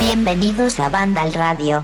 Bienvenidos a Banda Radio.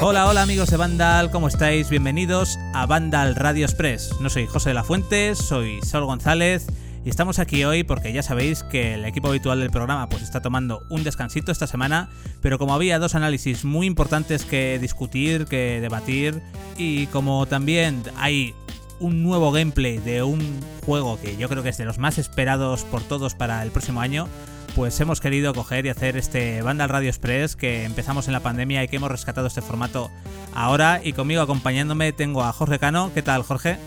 Hola, hola amigos de Vandal, ¿cómo estáis? Bienvenidos a Vandal Radio Express. No soy José de la Fuente, soy Saul González y estamos aquí hoy porque ya sabéis que el equipo habitual del programa pues está tomando un descansito esta semana, pero como había dos análisis muy importantes que discutir, que debatir y como también hay un nuevo gameplay de un juego que yo creo que es de los más esperados por todos para el próximo año, pues hemos querido coger y hacer este Vandal Radio Express que empezamos en la pandemia y que hemos rescatado este formato ahora y conmigo acompañándome tengo a Jorge Cano. ¿Qué tal, Jorge?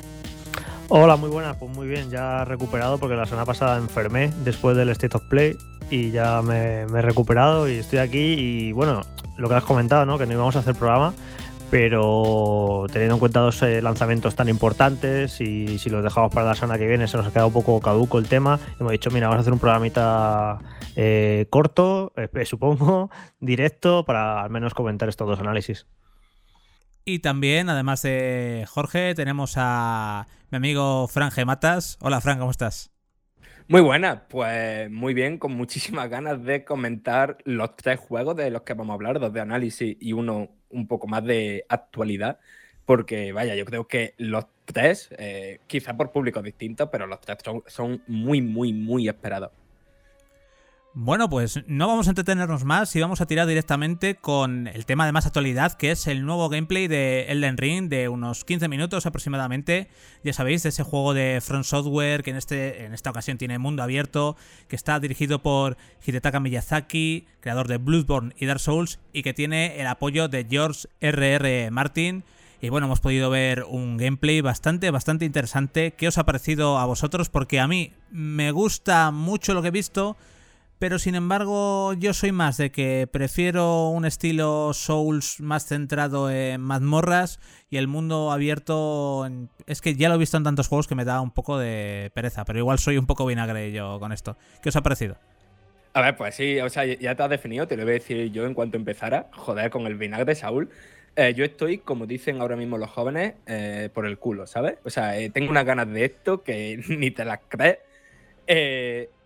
Hola, muy buena, pues muy bien, ya recuperado porque la semana pasada enfermé después del State of Play y ya me, he recuperado y estoy aquí y bueno, lo que has comentado, ¿no? Que no íbamos a hacer programa, pero teniendo en cuenta dos eh, lanzamientos tan importantes y si los dejamos para la semana que viene se nos ha quedado un poco caduco el tema, hemos dicho, mira, vamos a hacer un programita eh, corto, eh, supongo, directo, para al menos comentar estos dos análisis. Y también, además de Jorge, tenemos a mi amigo Fran Gematas. Hola Fran, ¿cómo estás? Muy buena, pues muy bien, con muchísimas ganas de comentar los tres juegos de los que vamos a hablar, dos de análisis y uno un poco más de actualidad, porque vaya, yo creo que los tres, eh, quizá por públicos distintos, pero los tres son muy, muy, muy esperados. Bueno, pues no vamos a entretenernos más y vamos a tirar directamente con el tema de más actualidad, que es el nuevo gameplay de Elden Ring de unos 15 minutos aproximadamente. Ya sabéis, de ese juego de Front Software que en, este, en esta ocasión tiene mundo abierto, que está dirigido por Hidetaka Miyazaki, creador de Bloodborne y Dark Souls, y que tiene el apoyo de George R.R. Martin. Y bueno, hemos podido ver un gameplay bastante, bastante interesante. ¿Qué os ha parecido a vosotros? Porque a mí me gusta mucho lo que he visto pero sin embargo yo soy más de que prefiero un estilo Souls más centrado en mazmorras y el mundo abierto es que ya lo he visto en tantos juegos que me da un poco de pereza, pero igual soy un poco vinagre yo con esto. ¿Qué os ha parecido? A ver, pues sí, o sea, ya te has definido, te lo voy a decir yo en cuanto empezara. Joder, con el vinagre, Saúl. Eh, yo estoy, como dicen ahora mismo los jóvenes, eh, por el culo, ¿sabes? O sea, eh, tengo unas ganas de esto que ni te las crees.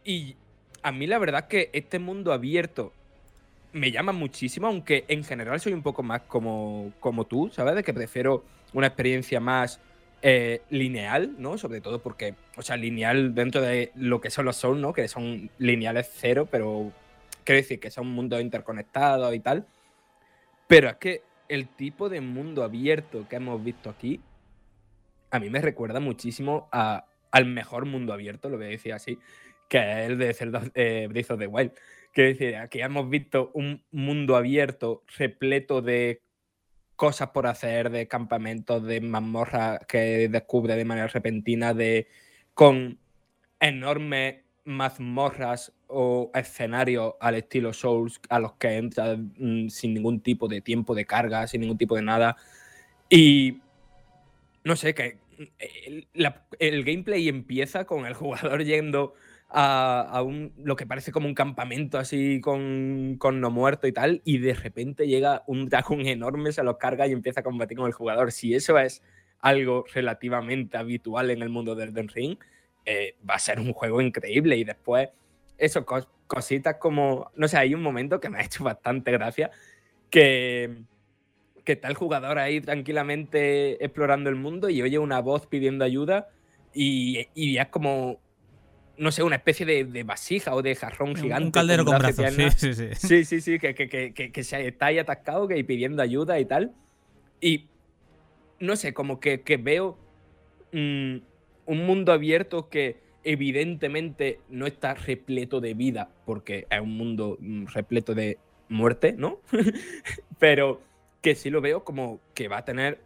y a mí la verdad que este mundo abierto me llama muchísimo, aunque en general soy un poco más como, como tú, ¿sabes? De que prefiero una experiencia más eh, lineal, ¿no? Sobre todo porque, o sea, lineal dentro de lo que son los Souls, ¿no? Que son lineales cero, pero quiero decir que son mundos interconectados y tal. Pero es que el tipo de mundo abierto que hemos visto aquí, a mí me recuerda muchísimo al mejor mundo abierto, lo voy a decir así, que es el de Zelda eh, Breath of the Wild. Quiero decir, aquí hemos visto un mundo abierto repleto de cosas por hacer, de campamentos, de mazmorras que descubre de manera repentina, de con enormes mazmorras o escenarios al estilo Souls a los que entras mm, sin ningún tipo de tiempo de carga, sin ningún tipo de nada. Y no sé, que mm, el gameplay empieza con el jugador yendo a, un, lo que parece como un campamento así con, con, no muerto y tal, y de repente llega un dragón enorme, se lo carga y empieza a combatir con el jugador. Si eso es algo relativamente habitual en el mundo del Elden Ring, eh, va a ser un juego increíble. Y después, eso, cositas como, no sé, hay un momento que me ha hecho bastante gracia, que, que está el jugador ahí tranquilamente explorando el mundo y oye una voz pidiendo ayuda y, y es como no sé, una especie de, vasija o de jarrón gigante. Un caldero con, brazos, sí, sí, sí. Sí, sí, sí, que, que, que, que, se está ahí atascado que, pidiendo ayuda y tal. Y no sé, como que, veo mm, un mundo abierto que evidentemente no está repleto de vida, porque es un mundo mm, repleto de muerte, ¿no? Pero que sí lo veo como que va a tener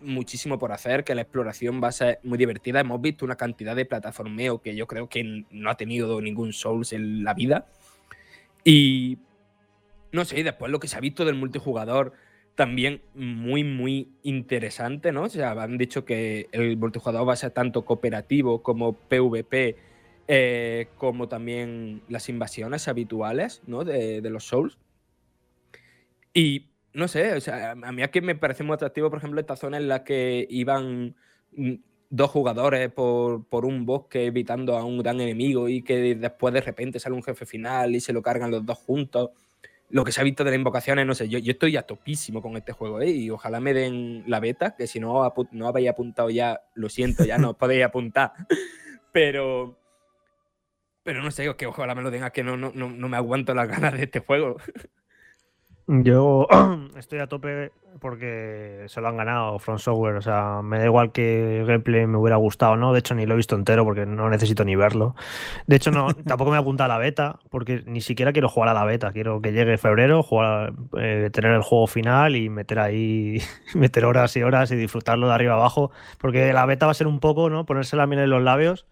muchísimo por hacer, que la exploración va a ser muy divertida. Hemos visto una cantidad de plataformeo que yo creo que no ha tenido ningún Souls en la vida. Y no sé, después lo que se ha visto del multijugador también muy, muy interesante, ¿no? O sea, han dicho que el multijugador va a ser tanto cooperativo como PvP eh, como también las invasiones habituales ¿no? de, de los Souls. Y no sé, o sea, a mí aquí me parece muy atractivo, por ejemplo, esta zona en la que iban mm, dos jugadores por, por, un bosque evitando a un gran enemigo y que después de repente sale un jefe final y se lo cargan los dos juntos. Lo que se ha visto de las invocaciones, no sé, yo, yo estoy ya topísimo con este juego ¿eh? y ojalá me den la beta, que si no, no habéis apuntado ya, lo siento, ya no os podéis apuntar. Pero, pero no sé, que ojalá me lo den, que no, no, no me aguanto las ganas de este juego. Yo estoy a tope porque se lo han ganado From Software. O sea, me da igual que el gameplay me hubiera gustado, ¿no? De hecho, ni lo he visto entero porque no necesito ni verlo. De hecho, no, tampoco me apunta a la beta porque ni siquiera quiero jugar a la beta. Quiero que llegue febrero, jugar, eh, tener el juego final y meter ahí, meter horas y horas y disfrutarlo de arriba abajo. Porque la beta va a ser un poco, ¿no? Ponerse la miel en los labios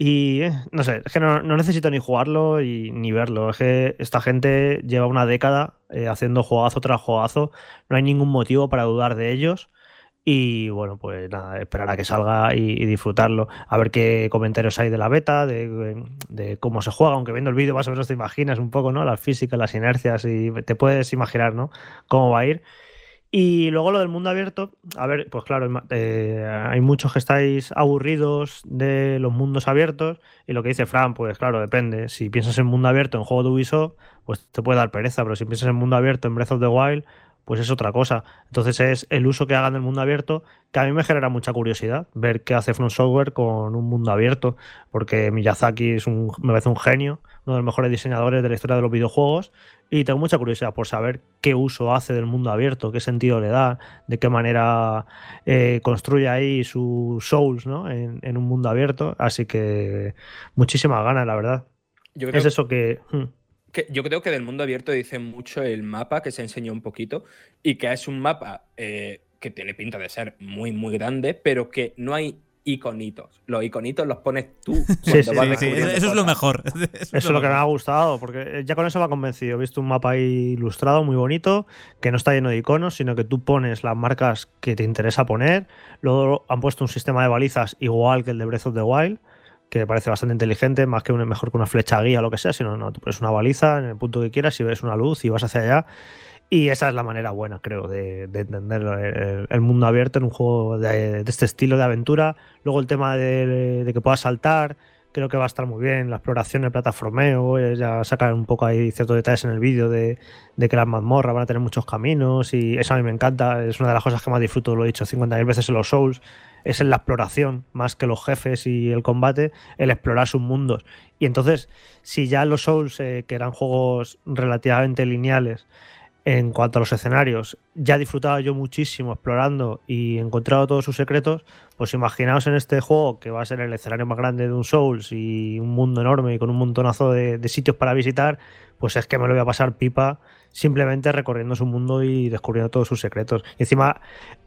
y eh, no sé, es que no, necesito ni jugarlo y, ni verlo. Es que esta gente lleva una década eh, haciendo juegazo tras juegazo. No hay ningún motivo para dudar de ellos. Y bueno, pues nada, esperar a que salga y, disfrutarlo. A ver qué comentarios hay de la beta, de, cómo se juega. Aunque viendo el vídeo más o menos te imaginas un poco, ¿no? Las físicas, las inercias y te puedes imaginar, ¿no? Cómo va a ir. Y luego lo del mundo abierto, a ver, pues claro, eh, hay muchos que estáis aburridos de los mundos abiertos y lo que dice Fran, pues claro, depende. Si piensas en mundo abierto en juego de Ubisoft, pues te puede dar pereza, pero si piensas en mundo abierto en Breath of the Wild, pues es otra cosa. Entonces es el uso que hagan del mundo abierto que a mí me genera mucha curiosidad ver qué hace From Software con un mundo abierto, porque Miyazaki es un, me parece un genio, uno de los mejores diseñadores de la historia de los videojuegos y tengo mucha curiosidad por saber qué uso hace del mundo abierto, qué sentido le da, de qué manera eh, construye ahí sus souls ¿no? en, un mundo abierto. Así que muchísimas ganas, la verdad. es eso hmm. que, Yo creo que del mundo abierto dice mucho el mapa que se enseñó un poquito y que es un mapa eh, que tiene pinta de ser muy, muy grande, pero que no hay iconitos. Los iconitos los pones tú. Eso es lo mejor. Eso, es lo, que me ha gustado, porque ya con eso me ha convencido. He visto un mapa ahí ilustrado muy bonito, que no está lleno de iconos, sino que tú pones las marcas que te interesa poner. Luego han puesto un sistema de balizas igual que el de Breath of the Wild, que me parece bastante inteligente, más que un, mejor que una flecha guía o lo que sea, sino no, tú pones una baliza en el punto que quieras y ves una luz y vas hacia allá. Y esa es la manera buena, creo, de, entender el, mundo abierto en un juego de, este estilo de aventura. Luego el tema de, que puedas saltar, creo que va a estar muy bien. La exploración, el plataformeo, eh, ya sacan un poco ahí ciertos detalles en el vídeo de, que las mazmorras van a tener muchos caminos y eso a mí me encanta. Es una de las cosas que más disfruto, lo he dicho 50.000 veces en los Souls. Es en la exploración, más que los jefes y el combate, el explorar sus mundos. Y entonces, si ya los Souls, eh, que eran juegos relativamente lineales, en cuanto a los escenarios, ya he disfrutado yo muchísimo explorando y encontrado todos sus secretos. Pues imaginaos en este juego que va a ser el escenario más grande de un Souls y un mundo enorme y con un montonazo de, sitios para visitar, pues es que me lo voy a pasar pipa simplemente recorriendo su mundo y descubriendo todos sus secretos. Y encima,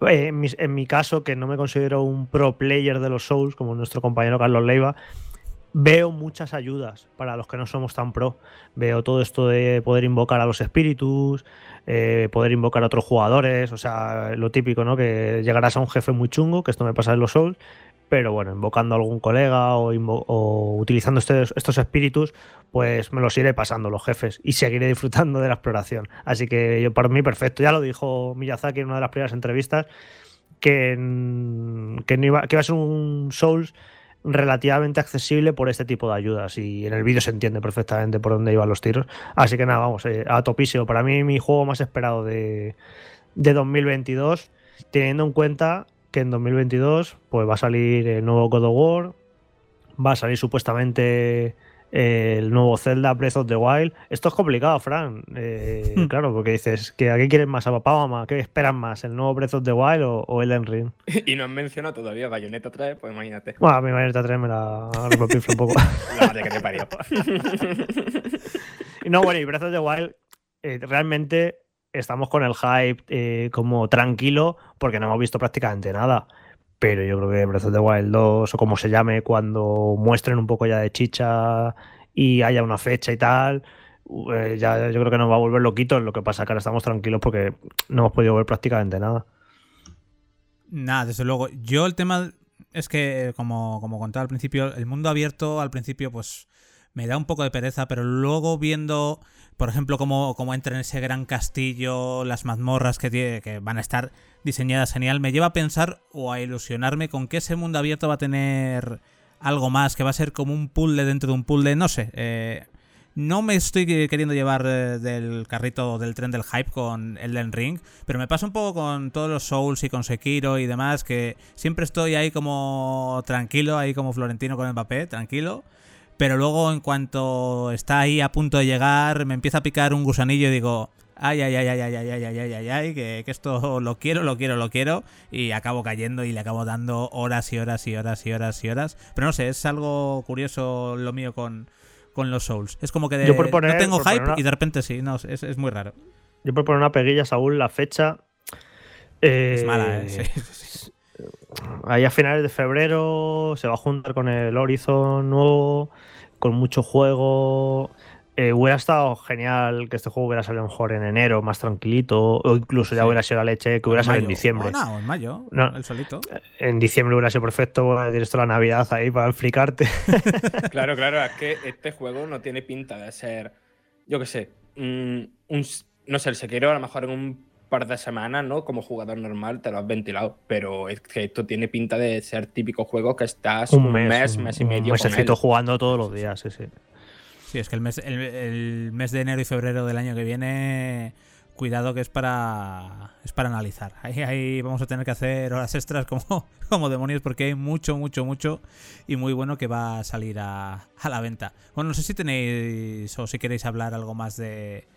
eh, en, en mi caso, que no me considero un pro player de los Souls, como nuestro compañero Carlos Leiva, veo muchas ayudas para los que no somos tan pro. Veo todo esto de poder invocar a los espíritus, eh, poder invocar a otros jugadores, o sea, lo típico, ¿no? Que llegarás a un jefe muy chungo, que esto me pasa en los Souls, pero bueno, invocando a algún colega o, utilizando estos, estos, espíritus, pues me los iré pasando los jefes y seguiré disfrutando de la exploración. Así que yo, para mí, perfecto. Ya lo dijo Miyazaki en una de las primeras entrevistas, que, que, iba, que iba a ser un Souls relativamente accesible por este tipo de ayudas y en el vídeo se entiende perfectamente por dónde iban los tiros. Así que nada, vamos, eh, a topísimo. Para mí mi juego más esperado de, de 2022, teniendo en cuenta que en 2022 pues va a salir el nuevo God of War, va a salir supuestamente el nuevo Zelda Breath of the Wild. Esto es complicado, Fran. Eh, hmm. Claro, porque dices que a qué quieren más, a papá o mamá, ¿qué esperan más? ¿El nuevo Breath of the Wild o, el Elden Ring? y no han mencionado todavía Bayonetta 3, pues imagínate. Bueno, a mi Bayonetta 3 me la un poco. la madre que te parió. no, bueno, y Breath of the Wild eh, realmente estamos con el hype eh, como tranquilo porque no hemos visto prácticamente nada pero yo creo que Breath of the Wild 2 o como se llame cuando muestren un poco ya de chicha y haya una fecha y tal, eh, ya yo creo que nos va a volver loquitos. Lo que pasa que ahora estamos tranquilos porque no hemos podido ver prácticamente nada. Nada, desde luego. Yo el tema es que, como, como contaba al principio, el mundo abierto al principio, pues me da un poco de pereza, pero luego viendo, por ejemplo, cómo, cómo entra en ese gran castillo, las mazmorras que, tiene, que van a estar diseñadas genial, me lleva a pensar o a ilusionarme con que ese mundo abierto va a tener algo más, que va a ser como un puzzle dentro de un puzzle, no sé. Eh, no me estoy queriendo llevar eh, del carrito del tren del hype con Elden Ring, pero me pasa un poco con todos los Souls y con Sekiro y demás, que siempre estoy ahí como tranquilo, ahí como Florentino con Mbappé, tranquilo. Pero luego en cuanto está ahí a punto de llegar, me empieza a picar un gusanillo y digo, ay, ay, ay, ay, ay, ay, ay, ay, ay, ay, ay, que, que esto lo quiero, lo quiero, lo quiero, y acabo cayendo y le acabo dando horas y horas y horas y horas y horas. Pero no sé, es algo curioso lo mío con, con los Souls. Es como que de, no tengo hype y de repente sí, no, es, es, muy raro. Yo por poner una peguilla, Saúl, la fecha. es mala, ¿eh? Ahí a finales de febrero se va a juntar con el Horizon nuevo, con mucho juego. Eh, hubiera estado genial que este juego hubiera salido mejor en enero, más tranquilito, o incluso ya hubiera sido la leche que hubiera salido en diciembre. No, en mayo, no, el solito. En diciembre hubiera sido perfecto decir esto la Navidad ahí para explicarte. claro, claro, es que este juego no tiene pinta de ser, yo qué sé, un, no sé, el Sekiro a lo mejor en un par de semanas, ¿no? Como jugador normal te lo has ventilado, pero es que esto tiene pinta de ser típico juego que estás un, mes, mes, y medio. Un jugando todos los días, sí, sí. Sí, es que el mes, el, mes de enero y febrero del año que viene, cuidado que es para es para analizar. Ahí, ahí vamos a tener que hacer horas extras como, como demonios porque hay mucho, mucho, mucho y muy bueno que va a salir a, a la venta. Bueno, no sé si tenéis o si queréis hablar algo más de,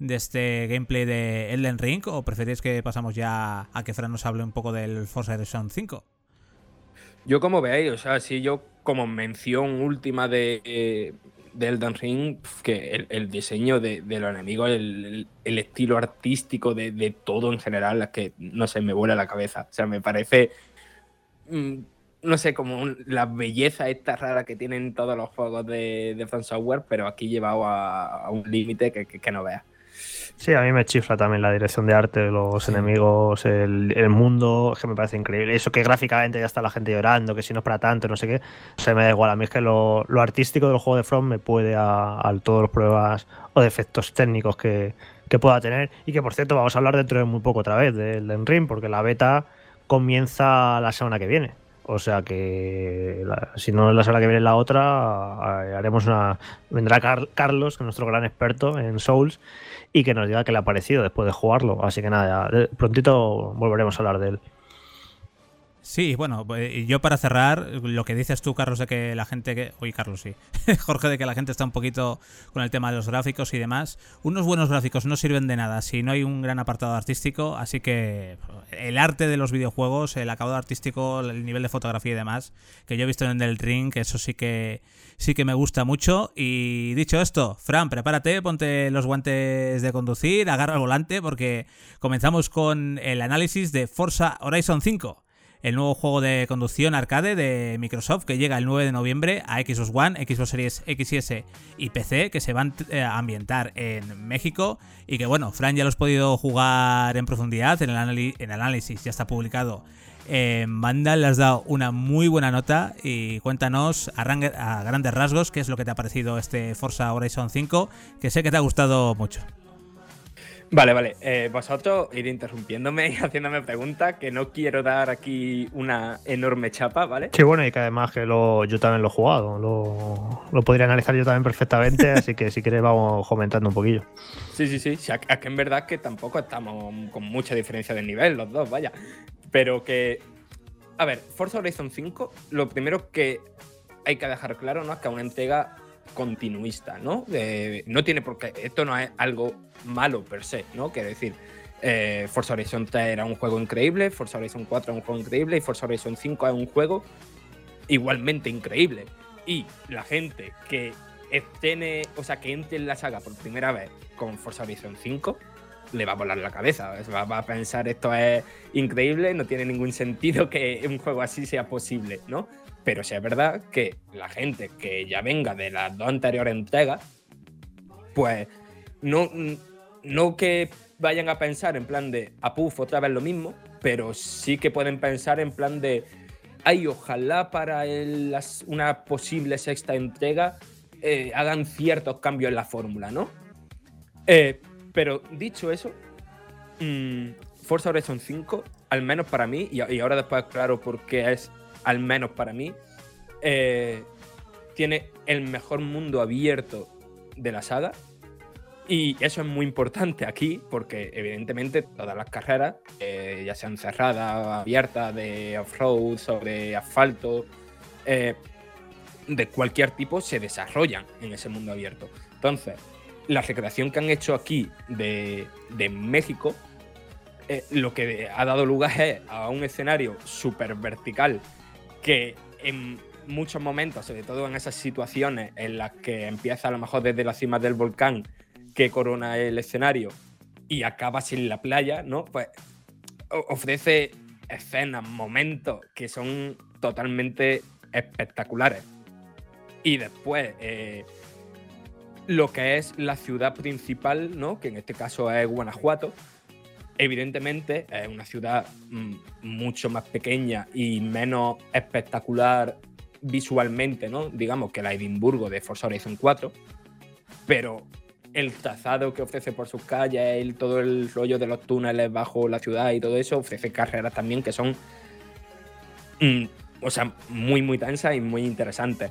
de este gameplay de Elden Ring o preferís que pasamos ya a que Fran nos hable un poco del Forza Horizon 5. Yo como veáis, o sea, si yo como mención última de, de Elden Ring, que el, diseño de, los enemigos, el, estilo artístico de, todo en general, es que no sé, me vuela la cabeza. O sea, me parece. Mm, no sé, como la belleza esta rara que tienen todos los juegos de, de Software, pero aquí llevado a, un límite que, que, no veas. Sí, a mí me chifla también la dirección de arte, los enemigos, el, mundo, que me parece increíble. Eso que gráficamente ya está la gente llorando, que si no es para tanto, no sé qué, se me da igual. A mí es que lo, artístico del juego de From me puede a, todos los pruebas o defectos técnicos que, pueda tener. Y que por cierto, vamos a hablar dentro de muy poco otra vez del Ring, porque la beta comienza la semana que viene. O sea que si no es la semana que viene la otra, eh, haremos una. Vendrá Carlos, que es nuestro gran experto en Souls, y que nos diga qué le ha parecido después de jugarlo. Así que nada, prontito volveremos a hablar de él. Sí, bueno, pues, yo para cerrar, lo que dices tú, Carlos, de que la gente que... Uy, Carlos, sí. Jorge, de que la gente está un poquito con el tema de los gráficos y demás. Unos buenos gráficos no sirven de nada si no hay un gran apartado artístico, así que el arte de los videojuegos, el acabado artístico, el nivel de fotografía y demás, que yo he visto en el ring, eso sí que sí que me gusta mucho. Y dicho esto, Fran, prepárate, ponte los guantes de conducir, agarra el volante, porque comenzamos con el análisis de Forza Horizon 5 el nuevo juego de conducción arcade de Microsoft que llega el 9 de noviembre a Xbox One, Xbox Series XS y PC, que se van eh, a ambientar en México y que bueno, Fran ya lo has podido jugar en profundidad, en el, análisis ya está publicado en Vandal, le has dado una muy buena nota y cuéntanos a, a grandes rasgos qué es lo que te ha parecido este Forza Horizon 5, que sé que te ha gustado mucho. Vale, vale. Eh, vosotros ir interrumpiéndome y haciéndome preguntas, que no quiero dar aquí una enorme chapa, ¿vale? Sí, bueno, y que además que lo, yo también lo he jugado, lo, podría analizar yo también perfectamente, así que si quieres vamos comentando un poquillo. Sí, sí, sí. es que en verdad que tampoco estamos con mucha diferencia de nivel, los dos, vaya. Pero que. A ver, Forza Horizon 5, lo primero que hay que dejar claro, ¿no? Es que una entrega continuista, ¿no? no tiene por qué. Esto no es algo malo per se, ¿no? Quiero decir, eh, Forza Horizon 3 era un juego increíble, Forza Horizon 4 era un juego increíble y Forza Horizon 5 es un juego igualmente increíble. Y la gente que tiene, o sea, que entre en la saga por primera vez con Forza Horizon 5, le va a volar la cabeza. Va, a pensar esto es increíble, no tiene ningún sentido que un juego así sea posible, ¿no? Pero sí es verdad que la gente que ya venga de las dos anteriores entregas, pues no, no que vayan a pensar en plan de, a ah, otra vez lo mismo, pero sí que pueden pensar en plan de, ay, ojalá para una posible sexta entrega eh, hagan ciertos cambios en la fórmula, ¿no? Eh, pero dicho eso, mmm, Forza Horizon 5, al menos para mí, y, ahora después claro por qué es al menos para mí, eh, tiene el mejor mundo abierto de la saga. Y eso es muy importante aquí, porque evidentemente todas las carreras, eh, ya sean cerradas, abiertas, de off-road, sobre asfalto, eh, de cualquier tipo, se desarrollan en ese mundo abierto. Entonces, la recreación que han hecho aquí de, de México lo que ha dado lugar es a un escenario súper vertical que en muchos momentos, sobre todo en esas situaciones en las que empieza a lo mejor desde la cima del volcán que corona el escenario y acaba sin la playa, ¿no? Pues ofrece escenas, momentos que son totalmente espectaculares. Y después, eh, lo que es la ciudad principal, ¿no? Que en este caso es Guanajuato, Evidentemente es una ciudad mm, mucho más pequeña y menos espectacular visualmente, ¿no? Digamos que la Edimburgo de Forza Horizon 4, pero el trazado que ofrece por sus calles, el, todo el rollo de los túneles bajo la ciudad y todo eso, ofrece carreras también que son, mm, o sea, muy, muy tensas y muy interesantes.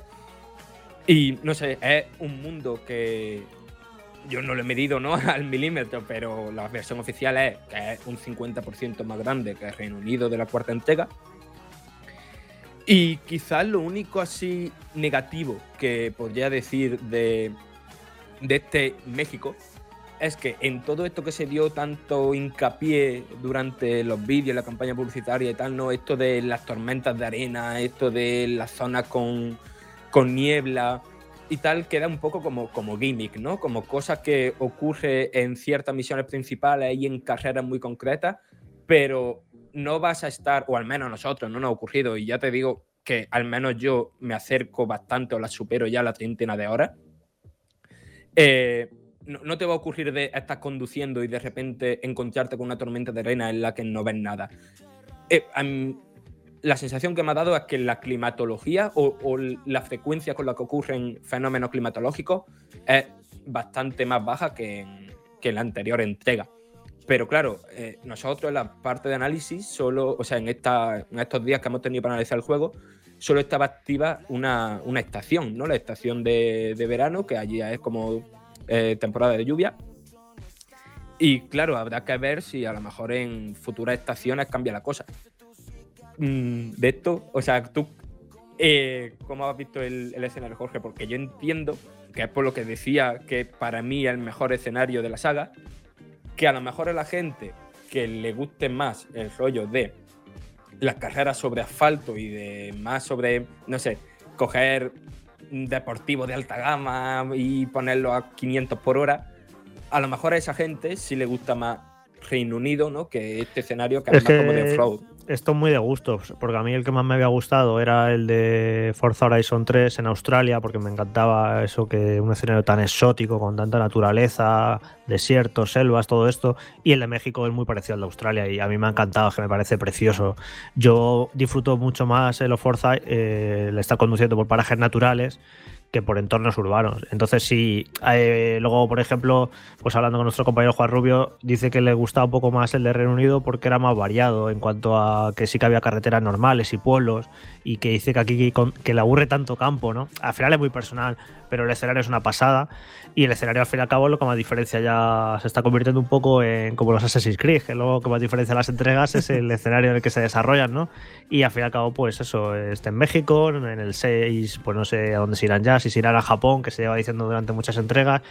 Y no sé, es un mundo que yo no lo he medido ¿no? al milímetro, pero la versión oficial es que es un 50% más grande que el Reino Unido de la cuarta entrega. Y quizás lo único así negativo que podría decir de, de este México es que en todo esto que se dio tanto hincapié durante los vídeos, la campaña publicitaria y tal, ¿no? Esto de las tormentas de arena, esto de las zonas con, con niebla, y tal queda un poco como, como gimmick, ¿no? Como cosas que ocurre en ciertas misiones principales y en carreras muy concretas, pero no vas a estar, o al menos a nosotros no nos ha ocurrido, y ya te digo que al menos yo me acerco bastante o la supero ya la treintena de horas. Eh, no, te va a ocurrir de estar conduciendo y de repente encontrarte con una tormenta de arena en la que no ves nada. Eh, la sensación que me ha dado es que la climatología o, la frecuencia con la que ocurren fenómenos climatológicos es bastante más baja que en, la anterior entrega. Pero claro, eh, nosotros en la parte de análisis, solo, o sea, en, esta, en estos días que hemos tenido para analizar el juego, solo estaba activa una, estación, ¿no? La estación de, verano, que allí es como eh, temporada de lluvia. Y claro, habrá que ver si a lo mejor en futuras estaciones cambia la cosa. Mm, de esto? O sea, tú, eh, ¿cómo has visto el, escenario, Jorge? Porque yo entiendo que es por lo que decía que para mí es el mejor escenario de la saga, que a lo mejor a la gente que le guste más el rollo de las carreras sobre asfalto y de más sobre, no sé, coger deportivo de alta gama y ponerlo a 500 por hora, a lo mejor a esa gente sí le gusta más Reino Unido, ¿no? Que este escenario que es más como de off esto es muy de gusto, porque a mí el que más me había gustado era el de Forza Horizon 3 en Australia, porque me encantaba eso que un escenario tan exótico, con tanta naturaleza, desiertos, selvas, todo esto. Y el de México es muy parecido al de Australia y a mí me ha encantado, que me parece precioso. Yo disfruto mucho más el Forza, eh, el estar conduciendo por parajes naturales que por entornos urbanos. Entonces, sí, eh, luego, por ejemplo, pues hablando con nuestro compañero Juan Rubio, dice que le gustaba un poco más el de Reino Unido porque era más variado en cuanto a que sí que había carreteras normales y pueblos y que dice que aquí que le aburre tanto campo, ¿no? Al final es muy personal, pero el escenario es una pasada y el escenario al fin y al cabo lo que más diferencia ya se está convirtiendo un poco en como los Assassin's Creed, que luego que más diferencia las entregas es el escenario en el que se desarrollan, ¿no? Y al fin y al cabo, pues eso, está en México, en el 6, pues no sé a dónde se irán ya, si se irán a Japón, que se lleva diciendo durante muchas entregas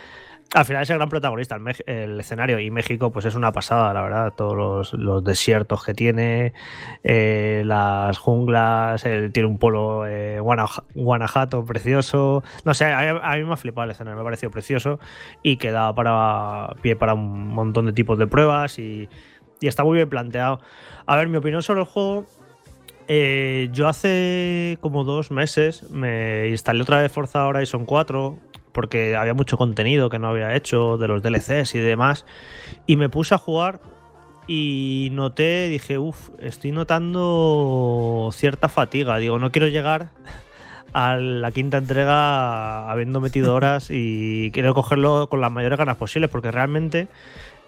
al final es el gran protagonista el, escenario y México pues es una pasada, la verdad, todos los, desiertos que tiene, eh, las junglas, tiene un polo eh, Guanajuato precioso, no sé, a, mí me ha flipado el escenario, me ha parecido precioso y que da para pie para un montón de tipos de pruebas y, está muy bien planteado. A ver, mi opinión sobre el juego, eh, yo hace como dos meses me instalé otra vez Forza Horizon 4 porque había mucho contenido que no había hecho de los DLCs y demás. Y me puse a jugar y noté, dije, uff, estoy notando cierta fatiga. Digo, no quiero llegar a la quinta entrega habiendo metido horas y quiero cogerlo con las mayores ganas posibles, porque realmente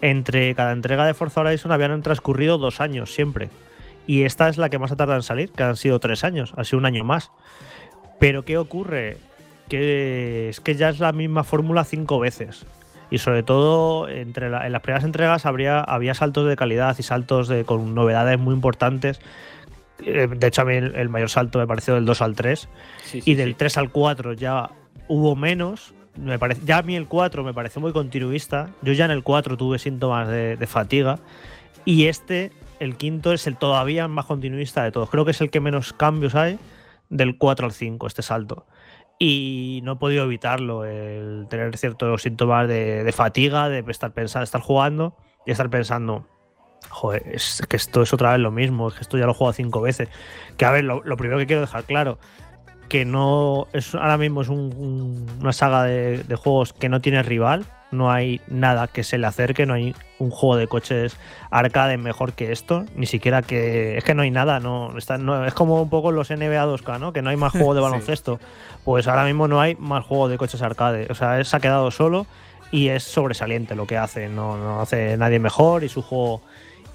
entre cada entrega de Forza Horizon habían transcurrido dos años siempre. Y esta es la que más ha tardado en salir, que han sido tres años, ha sido un año más. Pero ¿qué ocurre? Que es que ya es la misma fórmula cinco veces. Y sobre todo, entre en las primeras entregas habría, había saltos de calidad y saltos de, con novedades muy importantes. Eh, de hecho, a mí el, mayor salto me pareció del 2 al 3. y del 3 al 4 ya hubo menos. Me parece, ya a mí el 4 me pareció muy continuista. Yo ya en el 4 tuve síntomas de, de fatiga. Y este, el quinto, es el todavía más continuista de todos. Creo que es el que menos cambios hay del 4 al 5, este salto y no he podido evitarlo, el tener ciertos síntomas de, fatiga, de estar pensando, estar jugando y estar pensando, joder, es que esto es otra vez lo mismo, es que esto ya lo he jugado cinco veces. Que a ver, lo, primero que quiero dejar claro, que no es ahora mismo es una saga de, juegos que no tiene rival, no hay nada que se le acerque, no hay un juego de coches arcade mejor que esto, ni siquiera que es que no hay nada, no, está, no es como un poco los NBA 2K, ¿no? Que no hay más juego de baloncesto. Pues ahora mismo no hay más juego de coches arcade, o sea, se ha quedado solo y es sobresaliente lo que hace, no, no hace nadie mejor y su juego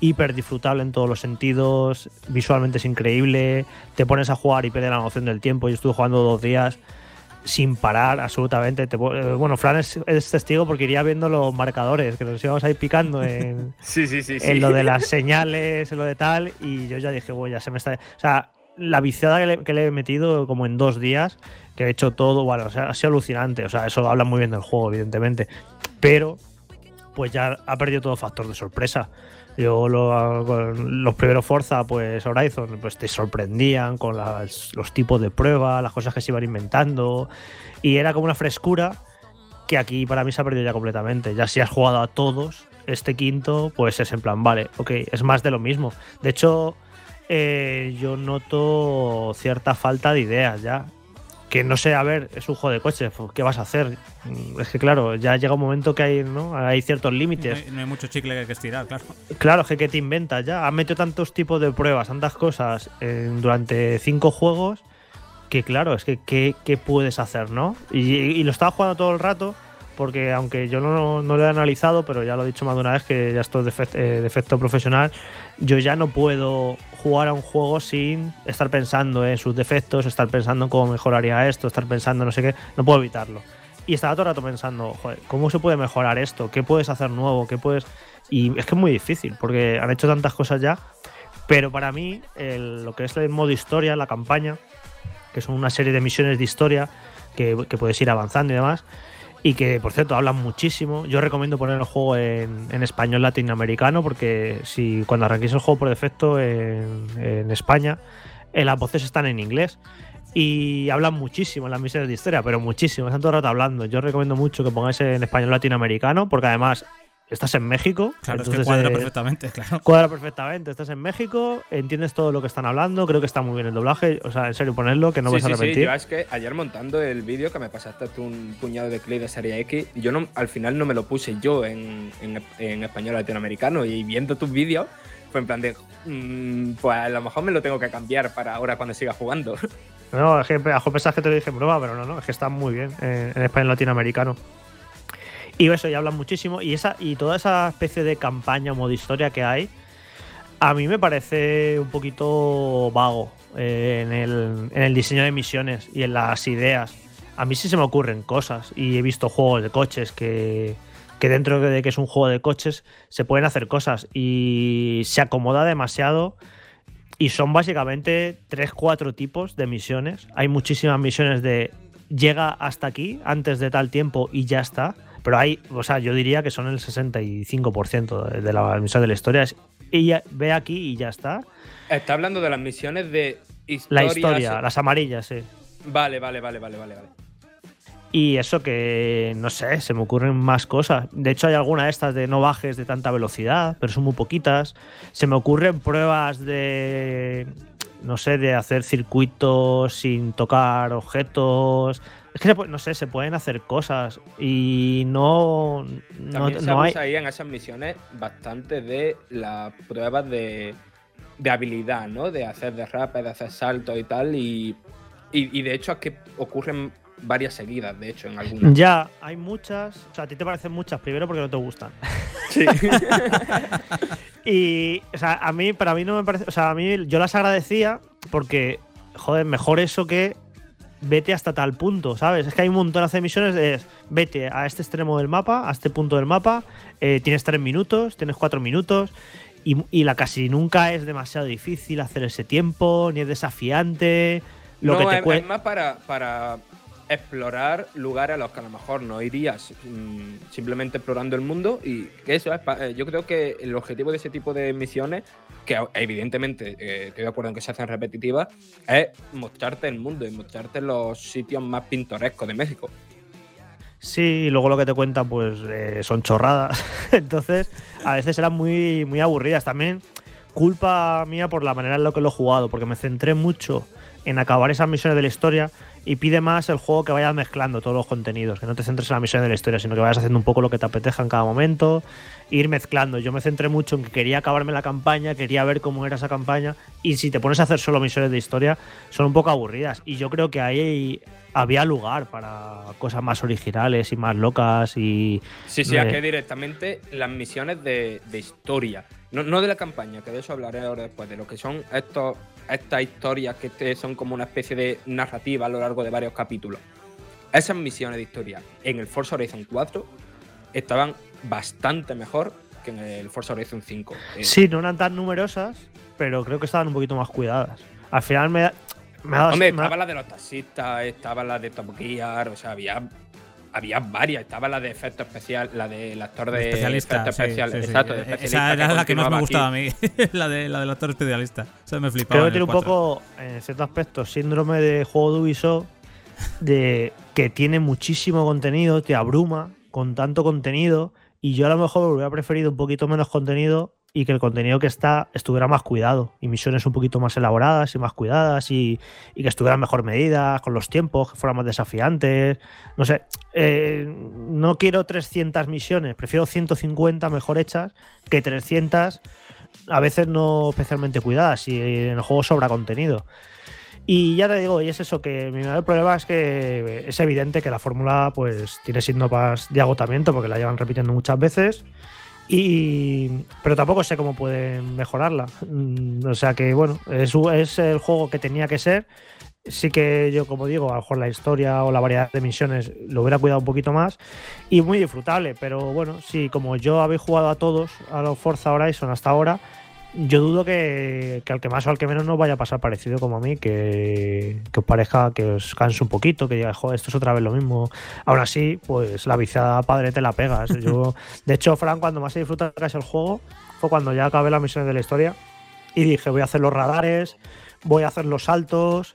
hiper disfrutable en todos los sentidos, visualmente es increíble, te pones a jugar y pierdes la noción del tiempo, yo estuve jugando dos días sin parar absolutamente. Eh, bueno, Fran es, testigo porque iría viendo los marcadores, que nos íbamos a ir picando en, sí, sí, sí, en lo de las señales, en lo de tal, y yo ya dije, bueno, ya se me está... O sea, la viciada que le, he metido como en dos días, que he hecho todo, bueno, o sea, ha sido alucinante, o sea, eso habla muy bien del juego, evidentemente, pero pues ya ha perdido todo factor de sorpresa. Yo los primeros Forza, pues Horizon, pues te sorprendían con los tipos de prueba, las cosas que se iban inventando. Y era como una frescura que aquí para mí se ha perdido ya completamente. Ya si has jugado a todos, este quinto, pues es en plan, vale, ok, es más de lo mismo. De hecho, eh, yo noto cierta falta de ideas ya que no sé, a ver, es un juego de coches, ¿qué vas a hacer? Mm, es que claro, ya llega un momento que hay, ¿no? hay ciertos límites. No hay, mucho chicle que estirar, claro. Claro, es que, te inventas ya. Has metido tantos tipos de pruebas, tantas cosas durante cinco juegos, que claro, es que ¿qué, puedes hacer, no? Y, lo estaba jugando todo el rato, porque aunque yo no, lo he analizado, pero ya lo he dicho más de una vez que ya esto es de, eh, efecto profesional, yo ya no puedo jugar a un juego sin estar pensando en sus defectos, estar pensando en cómo mejoraría esto, estar pensando no sé qué, no puedo evitarlo. Y estaba todo el rato pensando, joder, ¿cómo se puede mejorar esto? ¿Qué puedes hacer nuevo? ¿Qué puedes...? Y es que es muy difícil, porque han hecho tantas cosas ya, pero para mí lo que es el modo historia, la campaña, que son una serie de misiones de historia que, que puedes ir avanzando y demás, y que por cierto hablan muchísimo. Yo recomiendo poner el juego en, español latinoamericano porque si cuando arranquéis el juego por defecto en, España, eh, las voces están en inglés y hablan muchísimo en las misiones de historia, pero muchísimo, están todo el rato hablando. Yo recomiendo mucho que pongáis en español latinoamericano porque además estás en México. Claro, es que cuadra perfectamente, claro. Cuadra perfectamente. Estás en México, entiendes todo lo que están hablando, creo que está muy bien el doblaje. O sea, en serio, ponerlo, que no vas a repetir. Sí, yo es que ayer montando el vídeo que me pasaste tú un puñado de clips de serie X, yo no, al final no me lo puse yo en, en, español latinoamericano y viendo tus vídeos fue en plan de, mm, pues a lo mejor me lo tengo que cambiar para ahora cuando siga jugando. No, es que a pensás que te lo dije en broma, pero no, no, es que está muy bien en español latinoamericano. Y eso, ya hablan muchísimo. Y, esa, y toda esa especie de campaña o modo historia que hay, a mí me parece un poquito vago eh, en, el, en, el, diseño de misiones y en las ideas. A mí sí se me ocurren cosas y he visto juegos de coches que, que dentro de que es un juego de coches se pueden hacer cosas y se acomoda demasiado y son básicamente 3-4 tipos de misiones. Hay muchísimas misiones de llega hasta aquí antes de tal tiempo y ya está. Pero hay, o sea, yo diría que son el 65% de la misión de la historia. Es, ella ve aquí y ya está. Está hablando de las misiones de La historia, las amarillas, sí. Vale, vale, vale, vale, vale, vale. Y eso que, no sé, se me ocurren más cosas. De hecho, hay algunas de estas de no bajes de tanta velocidad, pero son muy poquitas. Se me ocurren pruebas de, no sé, de hacer circuitos sin tocar objetos, Es que no sé, se pueden hacer cosas y no. no, se no hay... ahí en esas misiones bastante de las pruebas de, de habilidad, ¿no? De hacer derrapes, de hacer saltos y tal. Y, y, de hecho es que ocurren varias seguidas, de hecho, en algunas. Ya, hay muchas. O sea, a ti te parecen muchas, primero porque no te gustan. Sí. y, o sea, a mí, para mí no me parece. O sea, a mí yo las agradecía porque, joder, mejor eso que vete hasta tal punto, ¿sabes? Es que hay un montón de misiones de vete a este extremo del mapa, a este punto del mapa, eh, tienes tres minutos, tienes cuatro minutos, y, la casi nunca es demasiado difícil hacer ese tiempo, ni es desafiante. Lo que te es, más para, para explorar lugares a los que a lo mejor no irías mm, simplemente explorando el mundo y que eso es, eh, yo creo que el objetivo de ese tipo de misiones que evidentemente eh, estoy de acuerdo en que se hacen repetitivas, es mostrarte el mundo y mostrarte los sitios más pintorescos de México. Sí, y luego lo que te cuentan pues eh, son chorradas. Entonces, a veces eran muy, muy aburridas. También culpa mía por la manera en la que lo he jugado, porque me centré mucho en acabar esas misiones de la historia y pide más el juego que vayas mezclando todos los contenidos, que no te centres en la misión de la historia, sino que vayas haciendo un poco lo que te apeteja en cada momento, ir mezclando. Yo me centré mucho en que quería acabarme la campaña, quería ver cómo era esa campaña, y si te pones a hacer solo misiones de historia, son un poco aburridas. Y yo creo que ahí había lugar para cosas más originales y más locas y... Sí, sí, es que directamente las misiones de, historia, no, no de la campaña, que de eso hablaré ahora después, de lo que son estos estas historias que son como una especie de narrativa a lo largo de varios capítulos. Esas misiones de historia en el Forza Horizon 4 estaban bastante mejor que en el Forza Horizon 5. Eh, sí, no eran tan numerosas, pero creo que estaban un poquito más cuidadas. Al final me, me ha dado. Hombre, estaba la de los taxistas, estaba la de Top Gear, o sea, había había varias. Estaba la de efecto especial, la del actor de especialista, efecto especial. Exacto, Esa era la que más me gustaba a mí, la, de, la del actor especialista. Eso me flipaba. Creo que tiene un poco, en cierto aspecto, síndrome de juego de Ubisoft, de que tiene muchísimo contenido, te abruma con tanto contenido. Y yo a lo mejor hubiera preferido un poquito menos contenido y que el contenido que está estuviera más cuidado y misiones un poquito más elaboradas y más cuidadas y, que estuvieran mejor medidas con los tiempos, que fueran más desafiantes. No sé, eh, no quiero 300 misiones, prefiero 150 mejor hechas que 300 a veces no especialmente cuidadas y en el juego sobra contenido. Y ya te digo, y es eso, que mi mayor problema es que es evidente que la fórmula pues tiene síntomas de agotamiento porque la llevan repitiendo muchas veces y, pero tampoco sé cómo pueden mejorarla. Mm, o sea que, bueno, es, es, el juego que tenía que ser. Sí que yo, como digo, a lo mejor la historia o la variedad de misiones lo hubiera cuidado un poquito más. Y muy disfrutable, pero bueno, sí, como yo habéis jugado a todos, a los Forza Horizon hasta ahora, yo dudo que, al que más o al que menos no vaya a pasar parecido como a mí, que, os parezca que os canse un poquito, que diga, joder, esto es otra vez lo mismo. Aún así, pues la viciada padre te la pegas. Yo, de hecho, Fran, cuando más he disfrutado casi el juego fue cuando ya acabé las misiones de la historia y dije, voy a hacer los radares, voy a hacer los saltos,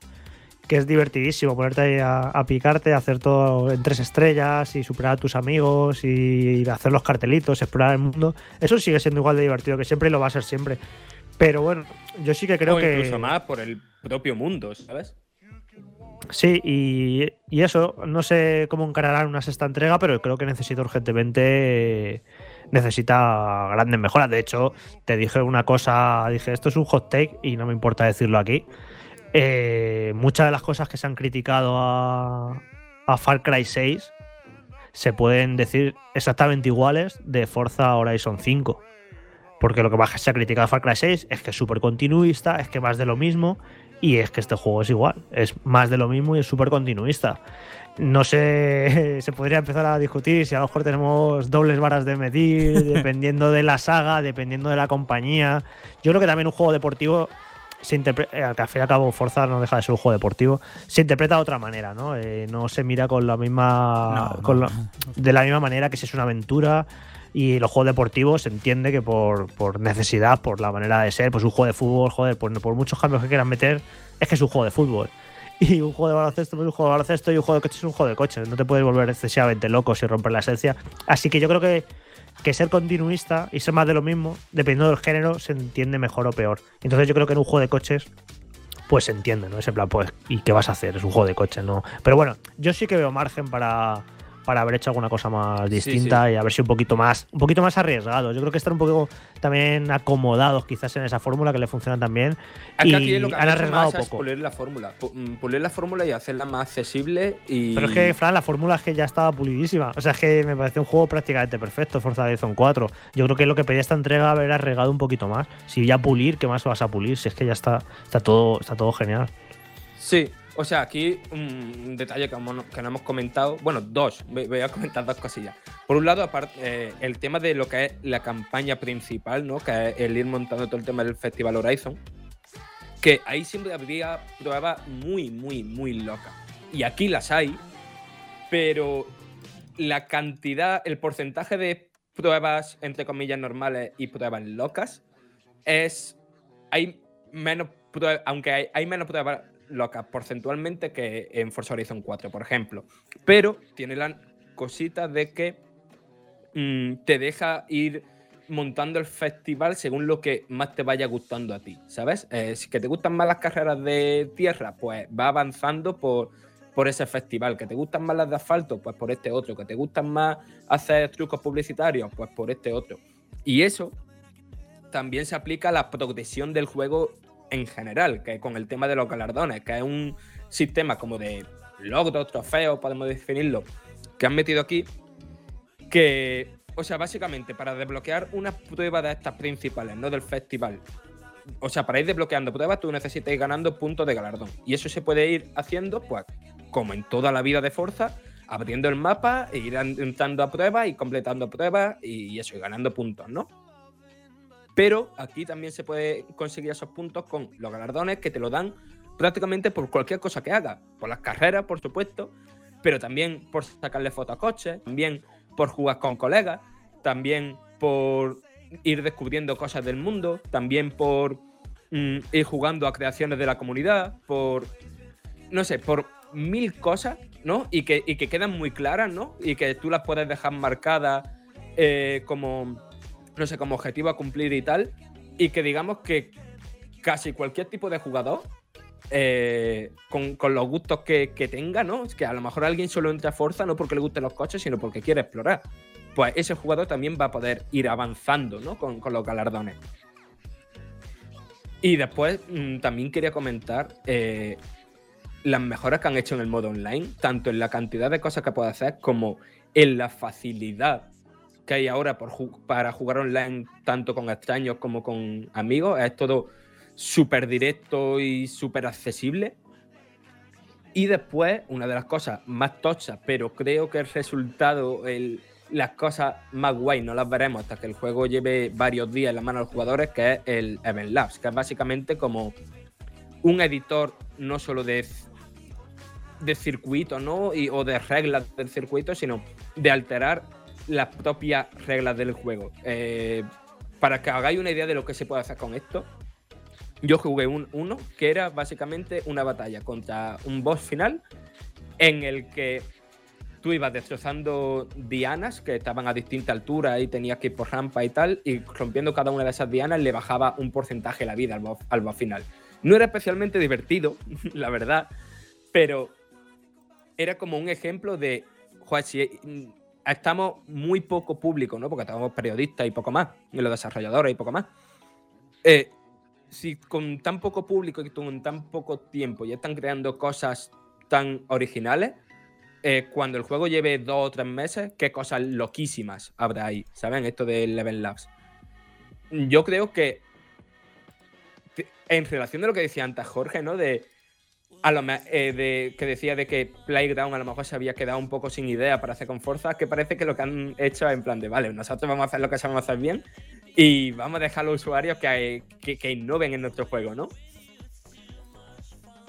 que es divertidísimo ponerte ahí a, picarte, hacer todo en tres estrellas y superar a tus amigos y hacer los cartelitos, explorar el mundo. Eso sigue siendo igual de divertido que siempre y lo va a ser siempre. Pero bueno, yo sí que creo que. Incluso más por el propio mundo, ¿sabes? Sí, y, y, eso, no sé cómo encararán una sexta entrega, pero creo que necesita urgentemente. necesita grandes mejoras. De hecho, te dije una cosa, dije, esto es un hot take y no me importa decirlo aquí. Eh, muchas de las cosas que se han criticado a, Far Cry 6 se pueden decir exactamente iguales de Forza Horizon 5. Porque lo que más se ha criticado a Far Cry 6 es que es súper continuista, es que más de lo mismo, y es que este juego es igual. Es más de lo mismo y es súper continuista. No sé, se podría empezar a discutir si a lo mejor tenemos dobles varas de medir, dependiendo de la saga, dependiendo de la compañía. Yo creo que también un juego deportivo se interpreta, eh, al fin y al cabo Forza no deja de ser un juego deportivo, se interpreta de otra manera, ¿no? Eh, no se mira con la misma. de la misma manera que si es una aventura. Y los juegos deportivos se entiende que por, necesidad, por la manera de ser, pues un juego de fútbol, joder, por, por muchos cambios que quieran meter, es que es un juego de fútbol. Y un juego de baloncesto es un juego de baloncesto y un juego de coches es un juego de coches. No te puedes volver excesivamente loco si romper la esencia. Así que yo creo que que ser continuista y ser más de lo mismo, dependiendo del género, se entiende mejor o peor. Entonces yo creo que en un juego de coches, pues se entiende, ¿no? Ese plan, pues, ¿y qué vas a hacer? Es un juego de coche, ¿no? Pero bueno, yo sí que veo margen para, para haber hecho alguna cosa más distinta y haber sido un poquito más, un poquito más arriesgado. Yo creo que están un poco también acomodados quizás en esa fórmula que le funciona también. y han arriesgado poco. pulir la fórmula. Mm, pulir la fórmula y hacerla más accesible y. Pero es que, Fran, la fórmula es que ya estaba pulidísima. O sea, es que me parece un juego prácticamente perfecto, Forza Horizon 4. Yo creo que lo que pedía esta entrega haber arriesgado un poquito más. Si ya pulir, ¿qué más vas a pulir? Si es que ya está, está todo, está todo genial. Sí, o sea, aquí un detalle que, no hemos comentado, bueno, dos, voy a comentar dos cosillas. Por un lado, aparte, eh, el tema de lo que es la campaña principal, ¿no? Que es el ir montando todo el tema del Festival Horizon, que ahí siempre habría pruebas muy, muy, muy locas. Y aquí las hay, pero la cantidad, el porcentaje de pruebas, entre comillas, normales y pruebas locas, es. Hay menos pruebas, aunque hay, hay menos pruebas locas porcentualmente que en Forza Horizon 4, por ejemplo. Pero tiene la cosita de que mm, te deja ir montando el festival según lo que más te vaya gustando a ti, ¿sabes? Eh, si que te gustan más las carreras de tierra, pues va avanzando por, por ese festival. Que te gustan más las de asfalto, pues por este otro. Que te gustan más hacer trucos publicitarios, pues por este otro. Y eso también se aplica a la progresión del juego en general, que con el tema de los galardones, que es un sistema como de logros, trofeos, podemos definirlo, que han metido aquí, que, o sea, básicamente para desbloquear una prueba de estas principales, no del festival, o sea, para ir desbloqueando pruebas, tú necesitas ir ganando puntos de galardón. Y eso se puede ir haciendo, pues, como en toda la vida de Forza, abriendo el mapa e ir entrando a pruebas y completando pruebas y eso, y ganando puntos, ¿no? Pero aquí también se puede conseguir esos puntos con los galardones que te lo dan prácticamente por cualquier cosa que hagas. Por las carreras, por supuesto, pero también por sacarle fotos a coches, también por jugar con colegas, también por ir descubriendo cosas del mundo, también por mm, ir jugando a creaciones de la comunidad, por, no sé, por mil cosas, ¿no? Y que, que quedan muy claras, ¿no? Y que tú las puedes dejar marcadas eh, como no sé, como objetivo a cumplir y tal. Y que digamos que casi cualquier tipo de jugador, eh, con, los gustos que, tenga, ¿no? Es que a lo mejor alguien solo entra a fuerza no porque le gusten los coches, sino porque quiere explorar. Pues ese jugador también va a poder ir avanzando, ¿no? Con, los galardones. Y después mm, también quería comentar eh, las mejoras que han hecho en el modo online, tanto en la cantidad de cosas que puede hacer como en la facilidad que hay ahora para jugar online tanto con extraños como con amigos. Es todo súper directo y súper accesible. Y después, una de las cosas más tochas, pero creo que el resultado, las cosas más guay, no las veremos hasta que el juego lleve varios días en la mano de los jugadores, que es el Event Labs, que es básicamente como un editor no solo de, de circuito, ¿no? Y, o de reglas del circuito, sino de alterar las propias reglas del juego. Eh, para que hagáis una idea de lo que se puede hacer con esto, yo jugué un, uno que era básicamente una batalla contra un boss final en el que tú ibas destrozando dianas que estaban a distinta altura y tenías que ir por rampa y tal, y rompiendo cada una de esas dianas le bajaba un porcentaje la vida al boss, al boss final. No era especialmente divertido, la verdad, pero era como un ejemplo de, estamos muy poco público, ¿no? Porque estamos periodistas y poco más, y los desarrolladores y poco más. Eh, si con tan poco público y con tan poco tiempo ya están creando cosas tan originales, eh, cuando el juego lleve dos o tres meses, qué cosas loquísimas habrá ahí, ¿saben? Esto de Level Labs. Yo creo que en relación de lo que decía antes Jorge, ¿no? De a lo eh, de, que decía de que Playground a lo mejor se había quedado un poco sin idea para hacer con Forza, que parece que lo que han hecho es en plan de, vale, nosotros vamos a hacer lo que sabemos hacer bien y vamos a dejar a los usuarios que, que, innoven en nuestro juego, ¿no?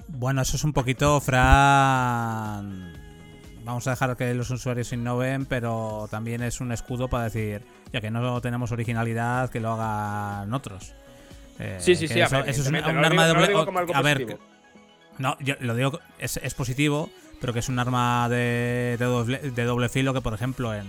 Bueno, eso es un poquito, Fran. Vamos a dejar que los usuarios innoven, pero también es un escudo para decir, ya que no tenemos originalidad, que lo hagan otros. sí, sí, sí. Eso, es un, arma de doble. A ver, no, yo lo digo, es, es positivo, pero que es un arma de, de, doble, filo que, por ejemplo, en,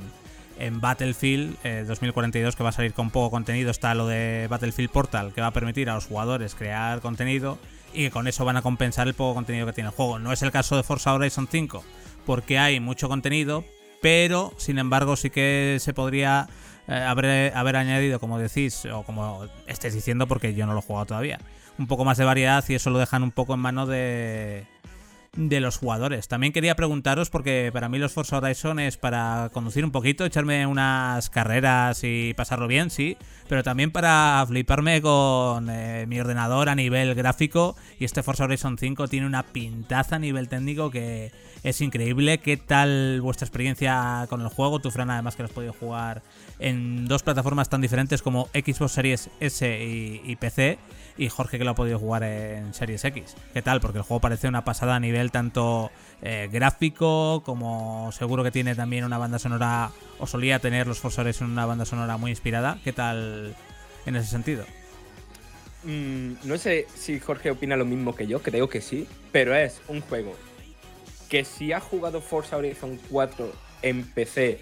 en Battlefield 2042, eh, que va a salir con poco contenido, está lo de Battlefield Portal, que va a permitir a los jugadores crear contenido y que con eso van a compensar el poco contenido que tiene el juego. No es el caso de Forza Horizon 5, porque hay mucho contenido, pero sin embargo sí que se podría eh, haber, haber añadido, como decís, o como estés diciendo, porque yo no lo he jugado todavía, un poco más de variedad y eso lo dejan un poco en mano de, de los jugadores. También quería preguntaros, porque para mí los Forza Horizon es para conducir un poquito, echarme unas carreras y pasarlo bien, sí, pero también para fliparme con eh, mi ordenador a nivel gráfico. Y este Forza Horizon 5 tiene una pintaza a nivel técnico que es increíble. ¿Qué tal vuestra experiencia con el juego? Tu Fran, además que lo has podido jugar en dos plataformas tan diferentes como Xbox Series S y, PC. Y Jorge que lo ha podido jugar en Series X. ¿Qué tal? Porque el juego parece una pasada a nivel tanto eh, gráfico como seguro que tiene también una banda sonora o solía tener los Forza Horizon una banda sonora muy inspirada. ¿Qué tal en ese sentido? Mm, no sé si Jorge opina lo mismo que yo, creo que sí, pero es un juego que si ha jugado Forza Horizon 4 en PC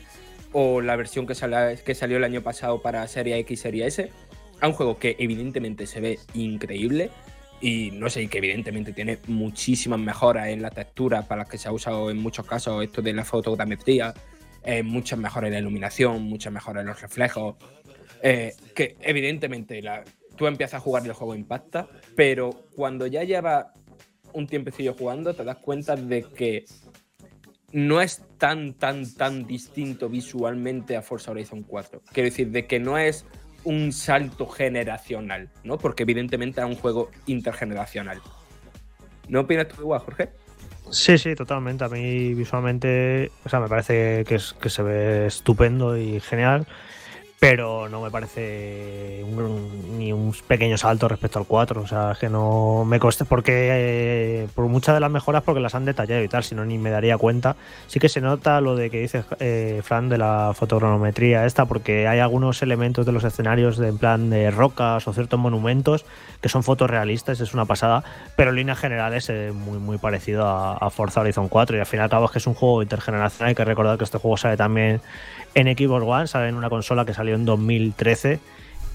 o la versión que, salió el año pasado para Serie X, Serie S, a un juego que evidentemente se ve increíble y no sé, que evidentemente tiene muchísimas mejoras en la textura para las que se ha usado en muchos casos esto de la fotogrametría, eh, muchas mejoras en la iluminación, muchas mejoras en los reflejos, eh, que evidentemente la, tú empiezas a jugar y el juego impacta, pero cuando ya lleva un tiempecillo jugando te das cuenta de que no es tan, tan, tan distinto visualmente a Forza Horizon 4. Quiero decir, de que no es un salto generacional, ¿no? Porque evidentemente es un juego intergeneracional. ¿No opinas tú igual, Jorge? Sí, sí, totalmente. A mí visualmente, o sea, me parece que, es, que se ve estupendo y genial pero no me parece ni un pequeño salto respecto al 4. O sea, es que no me coste porque eh, por muchas de las mejoras porque las han detallado y tal, si no ni me daría cuenta. Sí que se nota lo de que dice eh, Fran de la fotogrametría esta, porque hay algunos elementos de los escenarios de en plan de rocas o ciertos monumentos que son fotos realistas, es una pasada, pero en líneas generales es muy, muy parecido a, a Forza Horizon 4 y al fin y al cabo es que es un juego intergeneracional. Hay que recordar que este juego sale también en Xbox One, sale en una consola que salió en 2013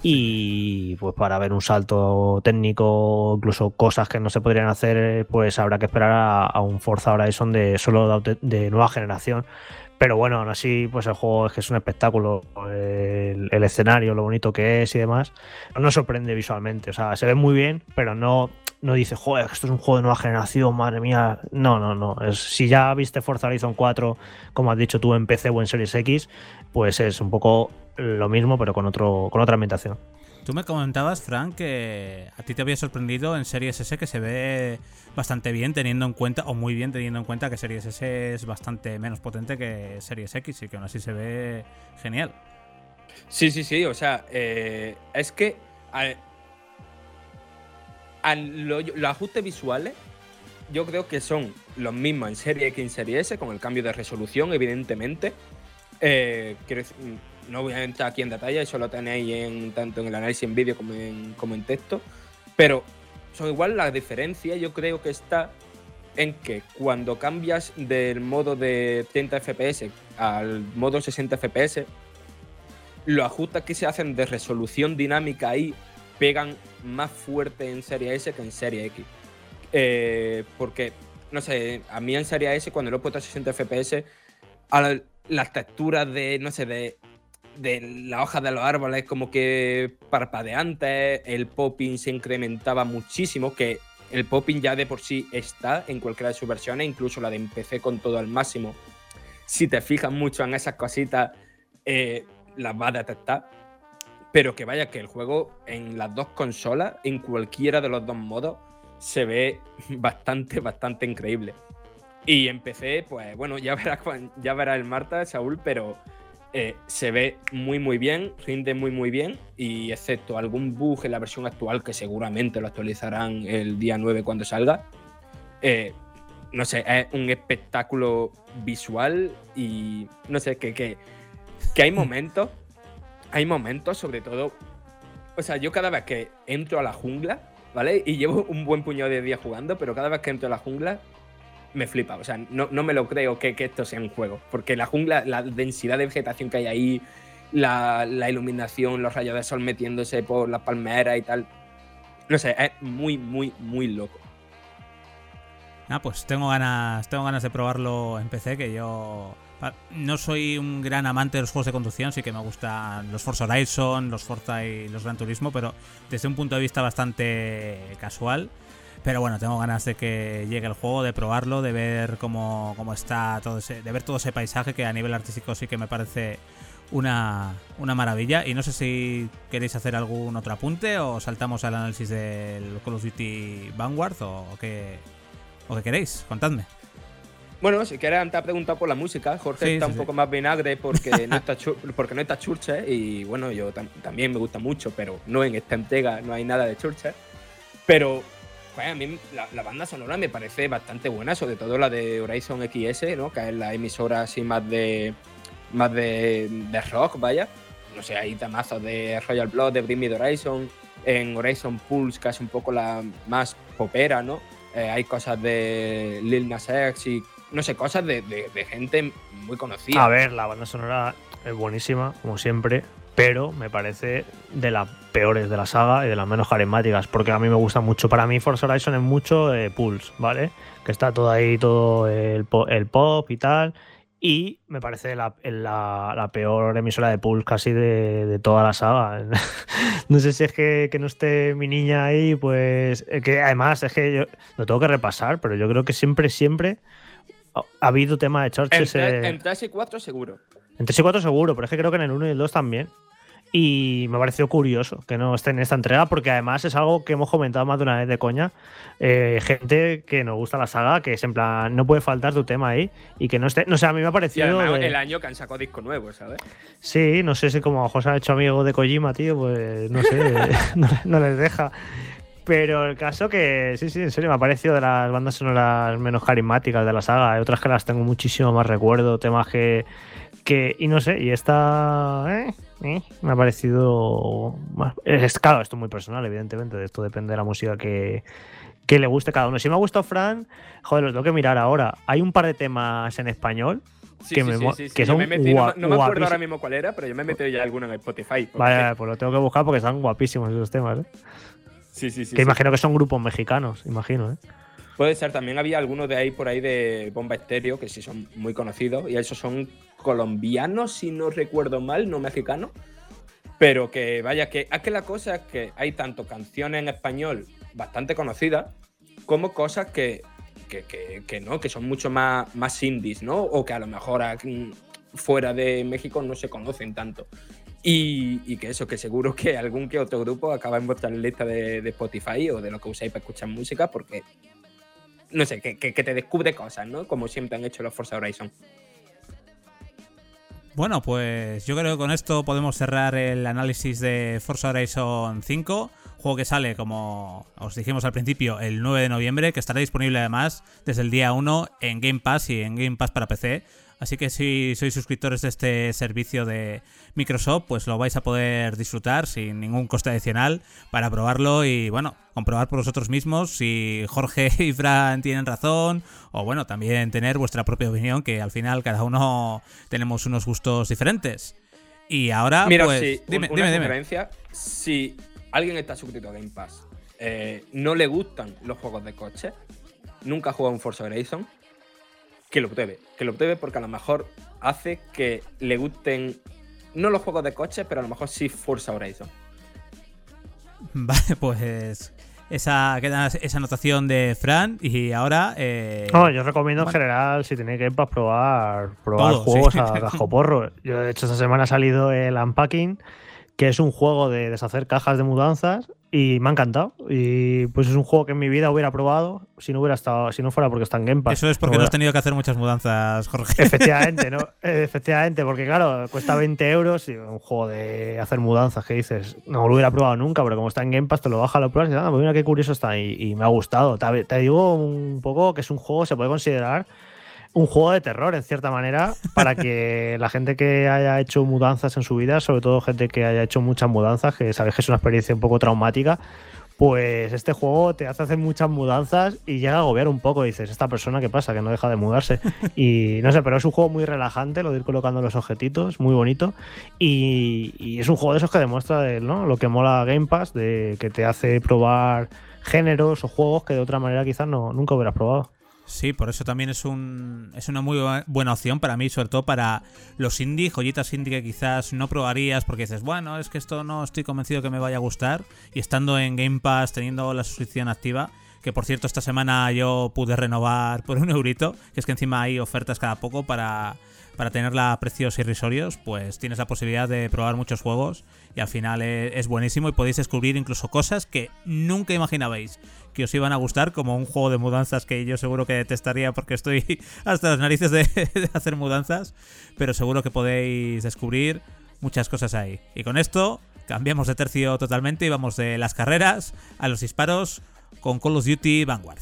y pues para ver un salto técnico, incluso cosas que no se podrían hacer, pues habrá que esperar a, un Forza Horizon de solo de, nueva generación. Pero bueno, aún así, pues el juego es que es un espectáculo. El, el, escenario, lo bonito que es y demás, no sorprende visualmente. O sea, se ve muy bien, pero no, no dice, joder, esto es un juego de nueva generación, madre mía. No, no, no. Es, si ya viste Forza Horizon 4, como has dicho tú, en PC o en Series X, pues es un poco lo mismo, pero con, otro, con otra ambientación. Tú me comentabas, Frank, que a ti te había sorprendido en Series S que se ve bastante bien teniendo en cuenta, o muy bien teniendo en cuenta que Series S es bastante menos potente que Series X y que aún así se ve genial. Sí, sí, sí, o sea, eh, es que los ajustes visuales yo creo que son los mismos en Serie X y en Serie S, con el cambio de resolución, evidentemente. Eh, no voy a entrar aquí en detalle, eso lo tenéis en, tanto en el análisis en vídeo como en, como en texto. Pero son igual la diferencia, yo creo que está en que cuando cambias del modo de 30 FPS al modo 60 FPS, los ajustes que se hacen de resolución dinámica ahí pegan más fuerte en Serie S que en Serie X. Eh, porque, no sé, a mí en Serie S, cuando lo he puesto a 60 FPS, a las texturas de, no sé, de, de la hoja de los árboles como que parpadeantes, el popping se incrementaba muchísimo, que el popping ya de por sí está en cualquiera de sus versiones, incluso la de PC con todo al máximo. Si te fijas mucho en esas cositas, eh, las va a detectar. Pero que vaya, que el juego en las dos consolas, en cualquiera de los dos modos, se ve bastante, bastante increíble. Y empecé, pues bueno, ya verás ya verá el Marta, Saúl, pero eh, se ve muy, muy bien, rinde muy, muy bien. Y excepto algún bug en la versión actual, que seguramente lo actualizarán el día 9 cuando salga, eh, no sé, es un espectáculo visual y no sé, que, que, que hay momentos hay momentos, sobre todo. O sea, yo cada vez que entro a la jungla, ¿vale? Y llevo un buen puñado de días jugando, pero cada vez que entro a la jungla, me flipa. O sea, no, me lo creo que, esto sea un juego. Porque la jungla, la densidad de vegetación que hay ahí, la, la, iluminación, los rayos de sol metiéndose por las palmeras y tal. No sé, es muy, muy, muy loco. Ah, pues tengo ganas, tengo ganas de probarlo en PC, que yo no soy un gran amante de los juegos de conducción, sí que me gustan los Forza Horizon, los Forza y los Gran Turismo, pero desde un punto de vista bastante casual. Pero bueno, tengo ganas de que llegue el juego, de probarlo, de ver cómo, cómo está todo ese, de ver todo ese paisaje que a nivel artístico sí que me parece una, una maravilla. Y no sé si queréis hacer algún otro apunte o saltamos al análisis del Call of Duty Vanguard o, qué, o qué queréis. Contadme. Bueno, si quieres, te ha preguntado por la música. Jorge está un poco más vinagre porque no está, porque no está Churche. Y bueno, yo también me gusta mucho, pero no en esta entrega no hay nada de Churche. Pero pues, a mí la, banda sonora me parece bastante buena, sobre todo la de Horizon XS, ¿no? Que es la emisora así más de más de, rock, vaya. No sé, hay tamazos de Royal Blood, de Bring Horizon, en Horizon Pulse, que es un poco la más popera, ¿no? Eh, hay cosas de Lil Nas X y no sé, cosas de, gente muy conocida. A ver, la banda sonora es buenísima, como siempre, pero me parece de las peores de la saga y de las menos carismáticas, porque a mí me gusta mucho. Para mí, Forza Horizon es mucho eh, Pulse, ¿vale? Que está todo ahí, todo el, pop y tal. Y me parece la, peor emisora de Pulse casi de, toda la saga. no sé si es que, que, no esté mi niña ahí, pues. Eh, que además es que yo lo tengo que repasar, pero yo creo que siempre, siempre ha habido tema de churches. En, 3 y 4 seguro. En 3 y 4 seguro, pero es que creo que en el 1 y el 2 también. Y me ha parecido curioso que no esté en esta entrega, porque además es algo que hemos comentado más de una vez de coña. Eh, gente que nos gusta la saga, que es en plan, no puede faltar tu tema ahí y que no esté. No sé, a mí me ha parecido. el año que han sacado disco nuevo, ¿sabes? Sí, no sé si como José ha hecho amigo de Kojima, tío, pues no sé, no les deja. Pero el caso que, sí, sí, en serio, me ha parecido de las bandas sonoras menos carismáticas de la saga. Hay otras que las tengo muchísimo más recuerdo, temas que. que y no sé, y esta. Eh, eh, me ha parecido. Más, es, claro, esto es muy personal, evidentemente. De esto depende de la música que, que le guste cada uno. Si me ha gustado Fran, joder, los tengo que mirar ahora. Hay un par de temas en español que, me, que son no, me acuerdo ahora mismo cuál era, pero yo me he metido ya alguno en Spotify. Vale, pues lo tengo que buscar porque están guapísimos esos temas. ¿eh? Sí, sí, sí. Que imagino que son grupos mexicanos, imagino, ¿eh? Puede ser, también había algunos de ahí por ahí de Bomba Estéreo, que sí son muy conocidos, y esos son colombianos, si no recuerdo mal, no mexicanos. Pero que vaya, que es que la cosa es que hay tanto canciones en español bastante conocidas, como cosas que, que, no, que son mucho más, más indies, ¿no? O que a lo mejor fuera de México no se conocen tanto. Y, que eso, que seguro que algún que otro grupo acaba en vuestra lista de, Spotify o de lo que usáis para escuchar música, porque, no sé, que, te descubre cosas, ¿no? Como siempre han hecho los Forza Horizon. Bueno, pues yo creo que con esto podemos cerrar el análisis de Forza Horizon 5, juego que sale, como os dijimos al principio, el 9 de noviembre, que estará disponible además desde el día 1 en Game Pass y en Game Pass para PC. Así que si sois suscriptores de este servicio de Microsoft, pues lo vais a poder disfrutar sin ningún coste adicional para probarlo y, bueno, comprobar por vosotros mismos si Jorge y Fran tienen razón o, bueno, también tener vuestra propia opinión, que al final cada uno tenemos unos gustos diferentes. Y ahora, Mira, pues, dime, una dime, Si alguien está suscrito a Game Pass, eh, no le gustan los juegos de coche, nunca ha jugado un Forza Horizon, que lo pruebe. Que lo pruebe porque a lo mejor hace que le gusten no los juegos de coche, pero a lo mejor sí Forza Horizon. Vale, pues esa queda esa anotación de Fran y ahora eh, no, yo recomiendo en general si tenéis que probar probar juegos a gajo porro yo de hecho esta semana ha salido el unpacking que es un juego de deshacer cajas de mudanzas y me ha encantado. Y pues es un juego que en mi vida hubiera probado si no hubiera estado, si no fuera porque está en Game Pass. Eso es porque no, has tenido que hacer muchas mudanzas, Jorge. Efectivamente, ¿no? Efectivamente, porque claro, cuesta 20 euros y un juego de hacer mudanzas que dices, no lo hubiera probado nunca, pero como está en Game Pass, te lo baja, lo pruebas y ah, pues mira qué curioso está. Y, y me ha gustado. Te, te digo un poco que es un juego, se puede considerar un juego de terror, en cierta manera, para que la gente que haya hecho mudanzas en su vida, sobre todo gente que haya hecho muchas mudanzas, que sabes que es una experiencia un poco traumática, pues este juego te hace hacer muchas mudanzas y llega a agobiar un poco. Dices, esta persona, ¿qué pasa? Que no deja de mudarse. Y no sé, pero es un juego muy relajante, lo de ir colocando los objetitos, muy bonito. Y, es un juego de esos que demuestra ¿no? lo que mola Game Pass, de que te hace probar géneros o juegos que de otra manera quizás no, nunca hubieras probado. Sí, por eso también es, un, es una muy buena opción para mí, sobre todo para los indie, joyitas indie que quizás no probarías porque dices, bueno, es que esto no estoy convencido que me vaya a gustar. Y estando en Game Pass, teniendo la suscripción activa, que por cierto esta semana yo pude renovar por un eurito, que es que encima hay ofertas cada poco para, para tenerla a precios irrisorios, pues tienes la posibilidad de probar muchos juegos y al final es buenísimo y podéis descubrir incluso cosas que nunca imaginabais que os iban a gustar, como un juego de mudanzas que yo seguro que detestaría porque estoy hasta las narices de, hacer mudanzas, pero seguro que podéis descubrir muchas cosas ahí. Y con esto cambiamos de tercio totalmente y vamos de las carreras a los disparos con Call of Duty Vanguard.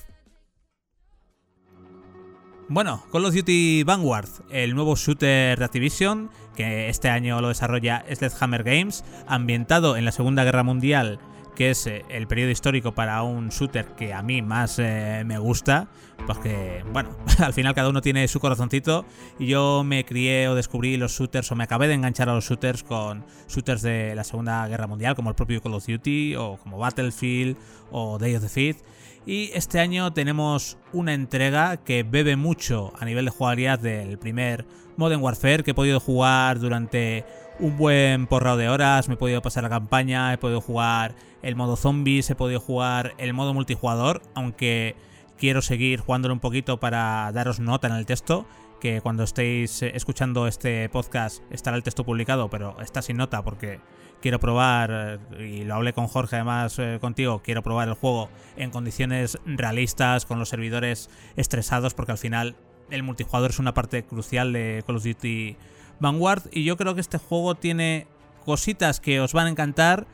Bueno, Call of Duty Vanguard, el nuevo shooter de Activision, que este año lo desarrolla Sledgehammer Games, ambientado en la Segunda Guerra Mundial que es eh, el periodo histórico para un shooter que a mí más eh, me gusta, porque, bueno, al final cada uno tiene su corazoncito y yo me crié o descubrí los shooters o me acabé de enganchar a los shooters con shooters de la Segunda Guerra Mundial, como el propio Call of Duty o como Battlefield o Day of the Fifth. Y este año tenemos una entrega que bebe mucho a nivel de jugabilidad del primer Modern Warfare que he podido jugar durante un buen porrado de horas, me he podido pasar la campaña, he podido jugar el modo zombies, he podido jugar el modo multijugador, aunque quiero seguir jugándolo un poquito para daros nota en el texto, que cuando estéis eh, escuchando este podcast estará el texto publicado, pero está sin nota porque quiero probar, eh, y lo hablé con Jorge además eh, contigo, quiero probar el juego en condiciones realistas, con los servidores estresados, porque al final el multijugador es una parte crucial de Call of Duty Vanguard y yo creo que este juego tiene cositas que os van a encantar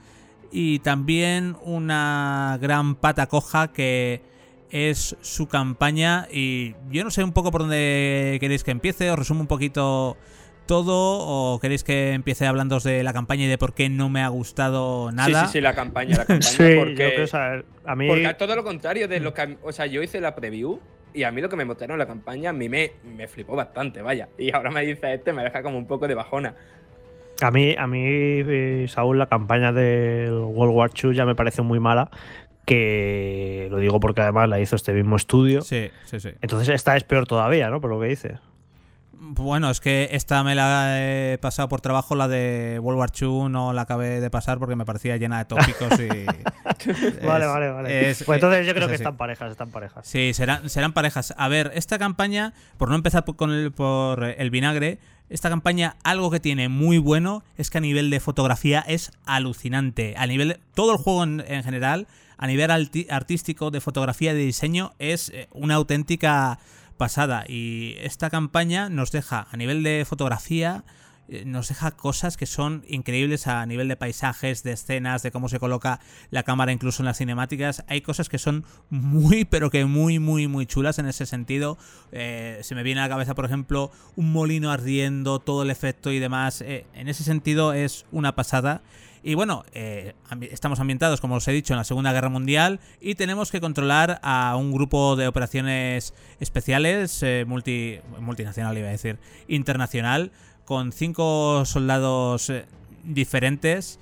y también una gran pata coja que es su campaña y yo no sé un poco por dónde queréis que empiece, os resumo un poquito todo o queréis que empiece hablando de la campaña y de por qué no me ha gustado nada. Sí, sí, sí, la campaña, la campaña. sí, porque, a mí... porque todo lo contrario de lo que, o sea, yo hice la preview y a mí lo que me mostraron en la campaña a mí me, me flipó bastante, vaya. Y ahora me dice este, me deja como un poco de bajona. A mí, a mí, eh, Saúl, la campaña del World War II ya me parece muy mala. Que lo digo porque además la hizo este mismo estudio. Sí, sí, sí. Entonces esta es peor todavía, ¿no? Por lo que dices. Bueno, es que esta me la he pasado por trabajo, la de World War II no la acabé de pasar porque me parecía llena de tópicos y... vale, vale, vale. pues entonces yo creo que están parejas, están parejas. Sí, serán, serán parejas. A ver, esta campaña, por no empezar con el, por el vinagre, esta campaña algo que tiene muy bueno es que a nivel de fotografía es alucinante. A nivel de, todo el juego en, en general, a nivel artístico, de fotografía, de diseño, es eh, una auténtica pasada. Y esta campaña nos deja, a nivel de fotografía, eh, nos deja cosas que son increíbles a nivel de paisajes, de escenas, de cómo se coloca la cámara incluso en las cinemáticas. Hay cosas que son muy, pero que muy, muy, muy chulas en ese sentido. Eh, se me viene a la cabeza, por ejemplo, un molino ardiendo, todo el efecto y demás. Eh, en ese sentido es una pasada. Y bueno, eh, estamos ambientados, como os he dicho, en la Segunda Guerra Mundial y tenemos que controlar a un grupo de operaciones especiales, eh, multi, multinacional iba a decir, internacional, con cinco soldados eh, diferentes.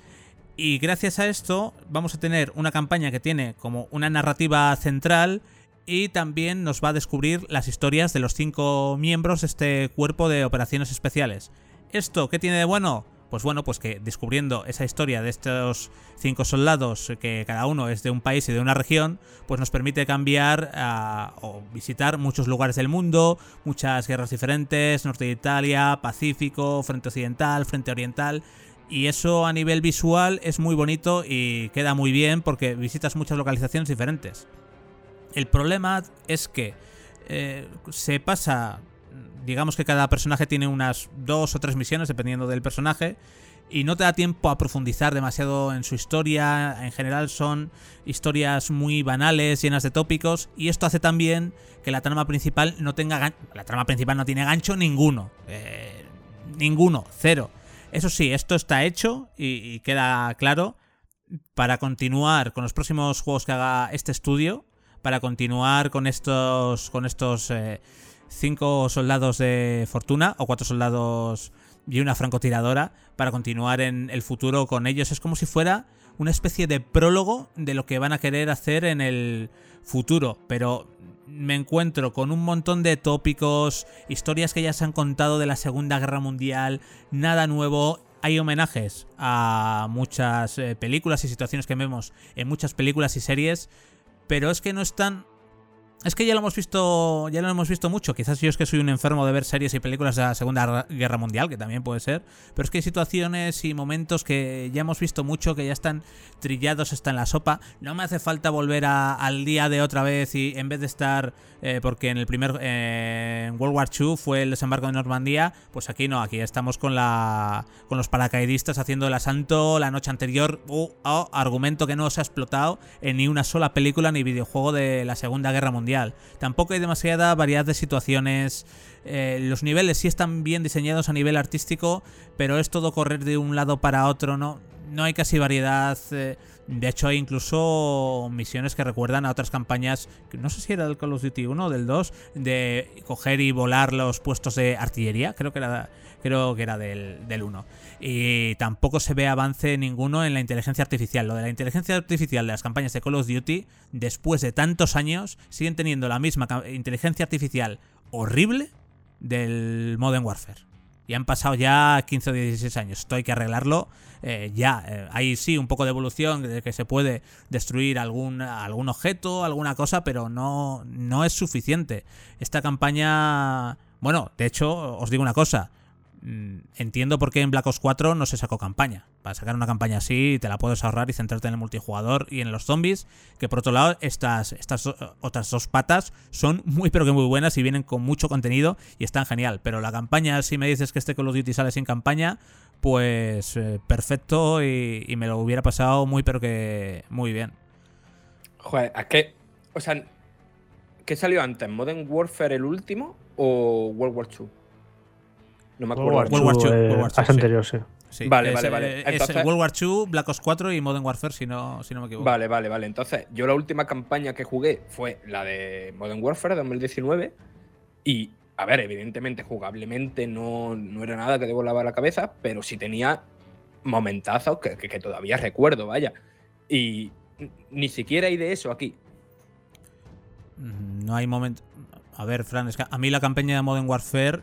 Y gracias a esto vamos a tener una campaña que tiene como una narrativa central y también nos va a descubrir las historias de los cinco miembros de este cuerpo de operaciones especiales. ¿Esto qué tiene de bueno? Pues bueno, pues que descubriendo esa historia de estos cinco soldados, que cada uno es de un país y de una región, pues nos permite cambiar o visitar muchos lugares del mundo, muchas guerras diferentes, norte de Italia, Pacífico, frente occidental, frente oriental. Y eso a nivel visual es muy bonito y queda muy bien porque visitas muchas localizaciones diferentes. El problema es que eh, se pasa digamos que cada personaje tiene unas dos o tres misiones, dependiendo del personaje, y no te da tiempo a profundizar demasiado en su historia. En general son historias muy banales, llenas de tópicos, y esto hace también que la trama principal no tenga la trama principal no tiene gancho ninguno, eh, ninguno, cero. Eso sí, esto está hecho y, queda claro para continuar con los próximos juegos que haga este estudio, para continuar con estos con estos eh, cinco soldados de fortuna o cuatro soldados y una francotiradora para continuar en el futuro con ellos. Es como si fuera una especie de prólogo de lo que van a querer hacer en el futuro, pero me encuentro con un montón de tópicos, historias que ya se han contado de la Segunda Guerra Mundial, nada nuevo. Hay homenajes a muchas eh, películas y situaciones que vemos en muchas películas y series, pero es que no están es que ya lo hemos visto, ya lo hemos visto mucho. Quizás yo es que soy un enfermo de ver series y películas de la Segunda Guerra Mundial, que también puede ser. Pero es que hay situaciones y momentos que ya hemos visto mucho, que ya están trillados, están en la sopa. No me hace falta volver al día de otra vez y en vez de estar, eh, porque en el primer eh, World War II fue el desembarco de Normandía, pues aquí no, aquí estamos con la, con los paracaidistas haciendo el asanto la noche anterior. Uh, oh, argumento que no se ha explotado en ni una sola película ni videojuego de la Segunda Guerra Mundial. Tampoco hay demasiada variedad de situaciones. Eh, los niveles sí están bien diseñados a nivel artístico, pero es todo correr de un lado para otro, ¿no? No hay casi variedad. Eh, de hecho, hay incluso misiones que recuerdan a otras campañas, no sé si era del Call of Duty 1 o del 2, de coger y volar los puestos de artillería. Creo que era creo que era del, del 1. Y tampoco se ve avance ninguno en la inteligencia artificial. Lo de la inteligencia artificial de las campañas de Call of Duty, después de tantos años, siguen teniendo la misma inteligencia artificial horrible del Modern Warfare. Y han pasado ya 15 o 16 años. Esto hay que arreglarlo eh, ya. Eh, hay sí un poco de evolución de que se puede destruir algún, algún objeto, alguna cosa, pero no, no es suficiente. Esta campaña... Bueno, de hecho, os digo una cosa. Mm, entiendo por qué en Black Ops 4 no se sacó campaña. Para sacar una campaña así te la puedes ahorrar y centrarte en el multijugador y en los zombies. Que por otro lado, estas, estas otras dos patas son muy pero que muy buenas y vienen con mucho contenido y están genial. Pero la campaña, si me dices que este Call of Duty sale sin campaña, pues eh, perfecto y, me lo hubiera pasado muy pero que muy bien. Joder, es que, o sea, ¿qué salió antes? ¿Modern Warfare el último o World War II? No me acuerdo. World War II. World War II, anterior, sí. sí. Vale, vale, vale. Entonces, es World War II, Black Ops 4 y Modern Warfare, si no, si no me equivoco. Vale, vale, vale. Entonces, yo la última campaña que jugué fue la de Modern Warfare 2019. Y, a ver, evidentemente, jugablemente no, no era nada que te volaba la cabeza, pero sí tenía momentazos que, que, que todavía recuerdo, vaya. Y ni siquiera hay de eso aquí. Mm, no hay momento. A ver, Fran, es que a mí la campaña de Modern Warfare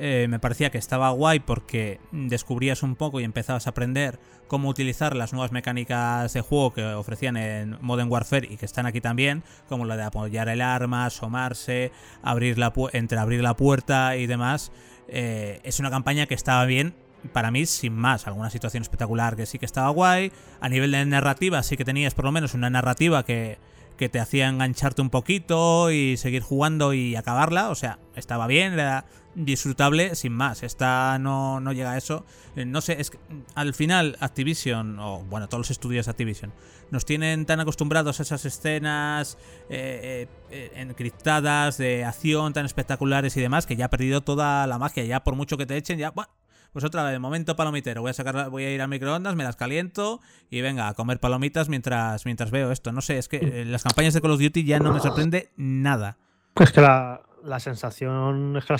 eh, me parecía que estaba guay porque descubrías un poco y empezabas a aprender cómo utilizar las nuevas mecánicas de juego que ofrecían en Modern Warfare y que están aquí también, como la de apoyar el arma, asomarse, abrir la entre abrir la puerta y demás. Eh, es una campaña que estaba bien para mí, sin más, alguna situación espectacular que sí que estaba guay. A nivel de narrativa, sí que tenías por lo menos una narrativa que, que te hacía engancharte un poquito y seguir jugando y acabarla. O sea, estaba bien, era disfrutable sin más. Esta no, no llega a eso. Eh, no sé, es que al final Activision, o bueno, todos los estudios Activision, nos tienen tan acostumbrados a esas escenas eh, eh, encriptadas de acción tan espectaculares y demás que ya ha perdido toda la magia. Ya por mucho que te echen, ya... pues otra vez, momento palomitero. Voy a sacar, voy a ir al microondas, me las caliento y venga a comer palomitas mientras, mientras veo esto. No sé, es que las campañas de Call of Duty ya no me sorprende nada. Es que la, la sensación es que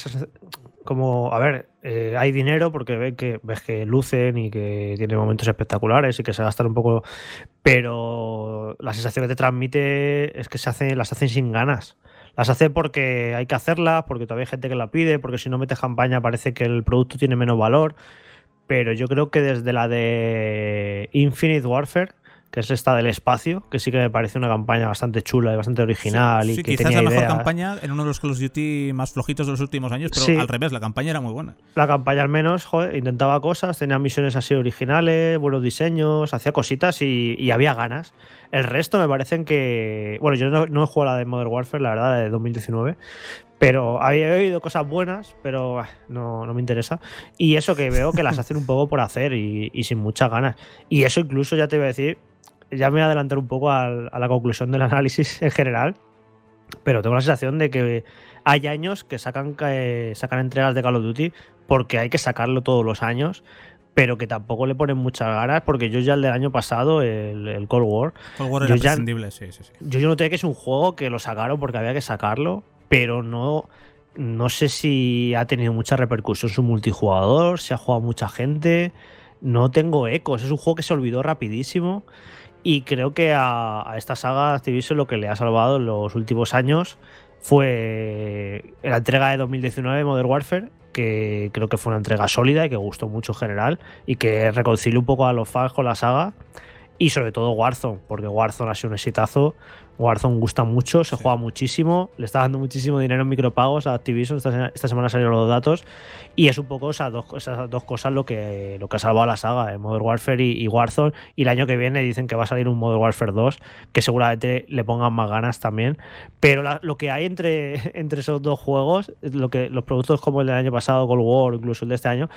como, a ver, eh, hay dinero porque ves que, ves que lucen y que tiene momentos espectaculares y que se gastan un poco, pero la sensación que te transmite es que se hace, las hacen sin ganas. Las hace porque hay que hacerlas, porque todavía hay gente que la pide, porque si no metes campaña parece que el producto tiene menos valor. Pero yo creo que desde la de Infinite Warfare, que es esta del espacio, que sí que me parece una campaña bastante chula y bastante original. Sí, y sí que quizás tenía la mejor ideas. campaña en uno de los Call of Duty más flojitos de los últimos años, pero Sí. al revés, la campaña era muy buena. La campaña al menos, joder, intentaba cosas, tenía misiones así originales, buenos diseños, hacía cositas y, y había ganas. El resto me parecen que. Bueno, yo no, no he jugado la de Modern Warfare, la verdad, de 2019. Pero había oído cosas buenas, pero ah, no, no me interesa. Y eso que veo que las hacen un poco por hacer y, y sin muchas ganas. Y eso incluso ya te voy a decir, ya me voy a adelantar un poco al- a la conclusión del análisis en general. Pero tengo la sensación de que hay años que sacan, eh, sacan entregas de Call of Duty porque hay que sacarlo todos los años, pero que tampoco le ponen muchas ganas porque yo ya el del año pasado, el, el Cold War, Cold War Yo era ya- prescindible, sí, sí, sí. yo, yo noté que es un juego que lo sacaron porque había que sacarlo, pero no, no sé si ha tenido mucha repercusión su multijugador, si ha jugado mucha gente. no tengo ecos. Es un juego que se olvidó rapidísimo. Y creo que a, esta saga Activision lo que le ha salvado en los últimos años fue la entrega de 2019 Modern Warfare, que creo que fue una entrega sólida y que gustó mucho en general y que reconcilió un poco a los fans con la saga. Y sobre todo Warzone, porque Warzone ha sido un exitazo. Warzone gusta mucho, se juega muchísimo, le está dando muchísimo dinero en micropagos a Activision. Esta, esta semana salieron los datos. Y es un poco esas dos, esas dos cosas lo que, lo que ha salvado a la saga, eh, Modern Warfare y, Warzone. Y el año que viene dicen que va a salir un Modern Warfare 2, que seguramente le pongan más ganas también. Pero lo que hay entre, entre esos dos juegos, lo que, los productos como el del año pasado, Cold War, incluso el de este año,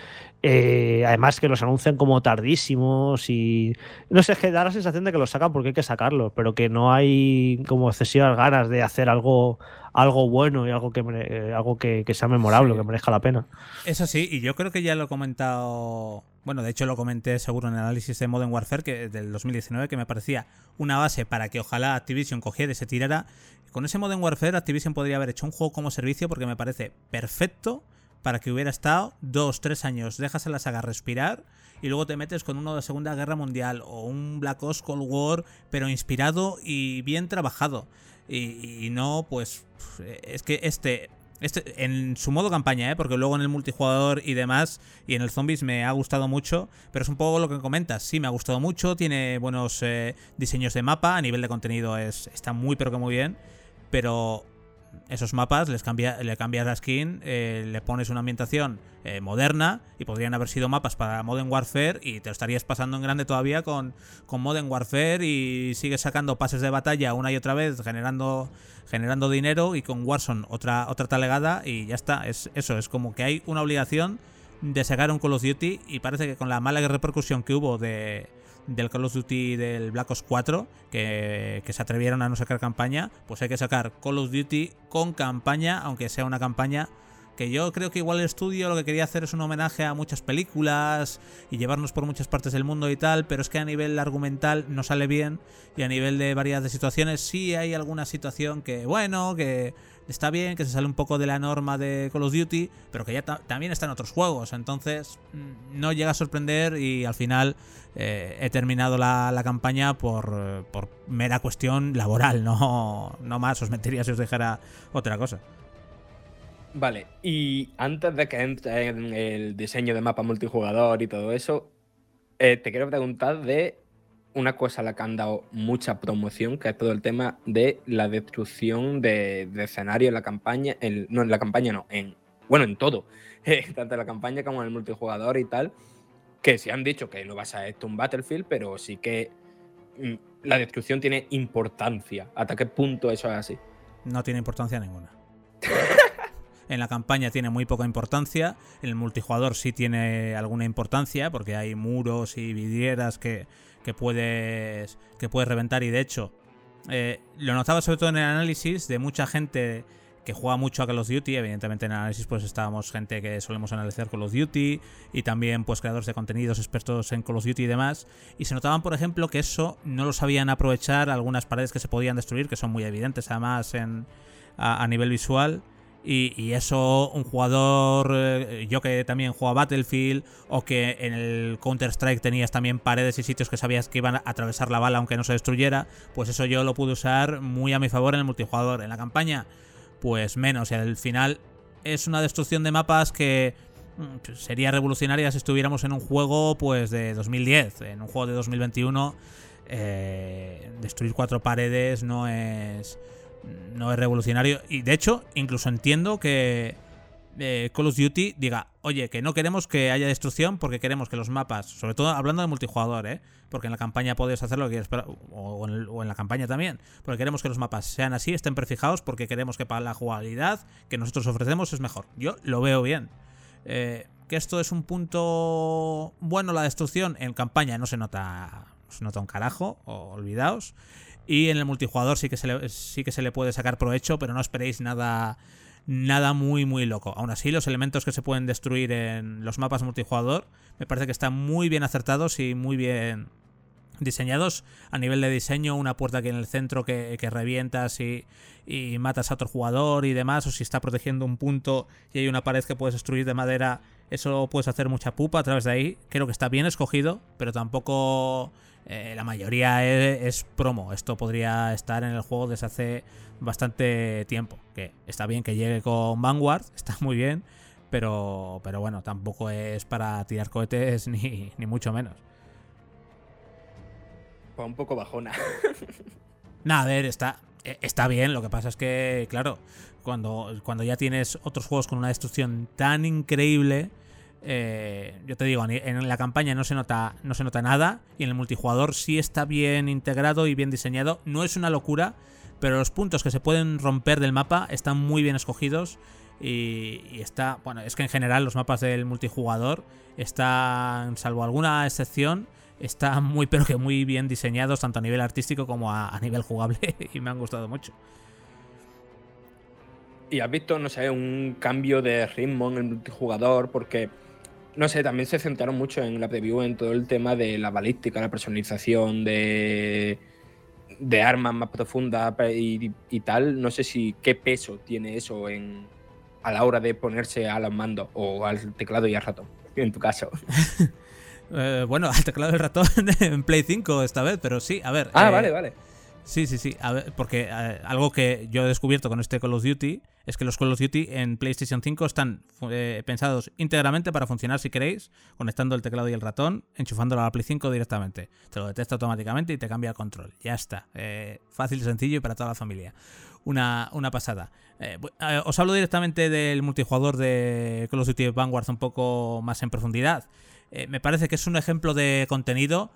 eh, además que los anuncian como tardísimos y. No sé, es que da la sensación de que los sacan porque hay que sacarlos, pero que no hay como excesivas ganas de hacer algo algo bueno y algo que eh, algo que, sea memorable, que merezca la pena. Es así, y yo creo que ya lo he comentado. Bueno, de hecho lo comenté seguro en el análisis de Modern Warfare que, del 2019, que me parecía una base para que ojalá Activision cogiera y se tirara. Con ese Modern Warfare, Activision podría haber hecho un juego como servicio porque me parece perfecto para que hubiera estado dos, tres años, dejas a la saga respirar y luego te metes con uno de Segunda Guerra Mundial o un Black Ops Cold War, pero inspirado y bien trabajado. Y, no, pues es que este, este, en su modo campaña, ¿eh? porque luego en el multijugador y demás, y en el zombies me ha gustado mucho, pero es un poco lo que comentas, sí, me ha gustado mucho, tiene buenos eh, diseños de mapa, a nivel de contenido es, está muy pero que muy bien, pero esos mapas les cambia, le cambias la skin, eh, le pones una ambientación eh, moderna y podrían haber sido mapas para Modern Warfare y te lo estarías pasando en grande todavía con, con Modern Warfare y sigues sacando pases de batalla una y otra vez generando, generando dinero y con Warzone otra, otra talegada y ya está. Es, eso, es como que hay una obligación de sacar un Call of Duty y parece que con la mala repercusión que hubo de del Call of Duty del Black Ops 4, que, se atrevieron a no sacar campaña, pues hay que sacar Call of Duty con campaña, aunque sea una campaña que yo creo que igual el estudio lo que quería hacer es un homenaje a muchas películas y llevarnos por muchas partes del mundo y tal, pero es que a nivel argumental no sale bien y a nivel de varias de situaciones sí hay alguna situación que, bueno, que está bien, que se sale un poco de la norma de Call of Duty, pero que ya también está en otros juegos. Entonces, mm, no llega a sorprender y al final eh, he terminado la, campaña por, por, mera cuestión laboral, no, no más. Os metería si os dijera otra cosa. Vale, y antes de que entre en el diseño de mapa multijugador y todo eso, eh, te quiero preguntar de una cosa a la que han dado mucha promoción, que es todo el tema de la destrucción de, escenario en la campaña, no en la campaña, no, en bueno, en todo, tanto en la campaña como en el multijugador y tal, que se han dicho que no vas a esto un Battlefield, pero sí que mm, la destrucción tiene importancia. ¿Hasta qué punto eso es así? No tiene importancia ninguna. en la campaña tiene muy poca importancia, en el multijugador sí tiene alguna importancia, porque hay muros y vidrieras que que puedes, que puedes reventar y de hecho eh, lo notaba sobre todo en el análisis de mucha gente que juega mucho a Call of Duty, evidentemente en el análisis pues estábamos gente que solemos analizar Call of Duty y también pues creadores de contenidos expertos en Call of Duty y demás y se notaban por ejemplo que eso no lo sabían aprovechar algunas paredes que se podían destruir que son muy evidentes además en, a nivel visual y, eso, un jugador, eh, yo que también juego a Battlefield, o que en el Counter-Strike tenías también paredes y sitios que sabías que iban a atravesar la bala aunque no se destruyera, pues eso yo lo pude usar muy a mi favor en el multijugador. En la campaña, pues menos. Y al final es una destrucción de mapas que mm, sería revolucionaria si estuviéramos en un juego pues de 2010. En un juego de 2021, eh, destruir cuatro paredes no es no es revolucionario. Y de hecho, incluso entiendo que eh, Call of Duty diga, oye, que no queremos que haya destrucción porque queremos que los mapas, sobre todo hablando de multijugador, ¿eh? porque en la campaña puedes hacer lo que quieras, o, en la campaña también, porque queremos que los mapas sean así, estén prefijados, porque queremos que para la jugabilidad que nosotros ofrecemos es mejor. Yo lo veo bien. Eh, que esto es un punto bueno, la destrucción en campaña no se nota, no se nota un carajo, olvidaos. Y en el multijugador sí que se sí que se le puede sacar provecho, pero no esperéis nada nada muy muy loco. Aún así, los elementos que se pueden destruir en los mapas multijugador me parece que están muy bien acertados y muy bien diseñados a nivel de diseño, una puerta aquí en el centro que, revientas y, matas a otro jugador y demás, o si está protegiendo un punto y hay una pared que puedes destruir de madera Eso puedes hacer mucha pupa a través de ahí. Creo que está bien escogido, pero tampoco eh, la mayoría es, promo. Esto podría estar en el juego desde hace bastante tiempo. Que está bien que llegue con Vanguard, está muy bien, pero, pero bueno, tampoco es para tirar cohetes ni, ni mucho menos. Pues un poco bajona. Nada, a ver, está, eh, está bien. Lo que pasa es que, claro, cuando, cuando ya tienes otros juegos con una destrucción tan increíble eh, yo te digo, en la campaña no se, nota, no se nota nada y en el multijugador sí está bien integrado y bien diseñado. No es una locura, pero los puntos que se pueden romper del mapa están muy bien escogidos y, está, bueno, es que en general los mapas del multijugador están, salvo alguna excepción, están muy pero que muy bien diseñados tanto a nivel artístico como a, a nivel jugable y me han gustado mucho. ¿Y has visto, no sé, un cambio de ritmo en el multijugador? Porque no sé, también se centraron mucho en la preview en todo el tema de la balística, la personalización de, de armas más profundas y, tal. No sé si qué peso tiene eso en, a la hora de ponerse a los mandos o al teclado y al ratón, en tu caso. Eh, bueno, al teclado y al ratón en Play 5 esta vez, pero sí, a ver. Ah, eh, vale, vale. Sí, sí, sí. A ver, porque eh, algo que yo he descubierto con este Call of Duty es que los Call of Duty en PlayStation 5 están eh, pensados íntegramente para funcionar si queréis, conectando el teclado y el ratón, enchufándolo a la Play 5 directamente. Te lo detecta automáticamente y te cambia el control. Ya está. Eh, fácil sencillo y para toda la familia. Una, una pasada. os hablo directamente del multijugador de Call of Duty Vanguard un poco más en profundidad. me parece que es un ejemplo de contenido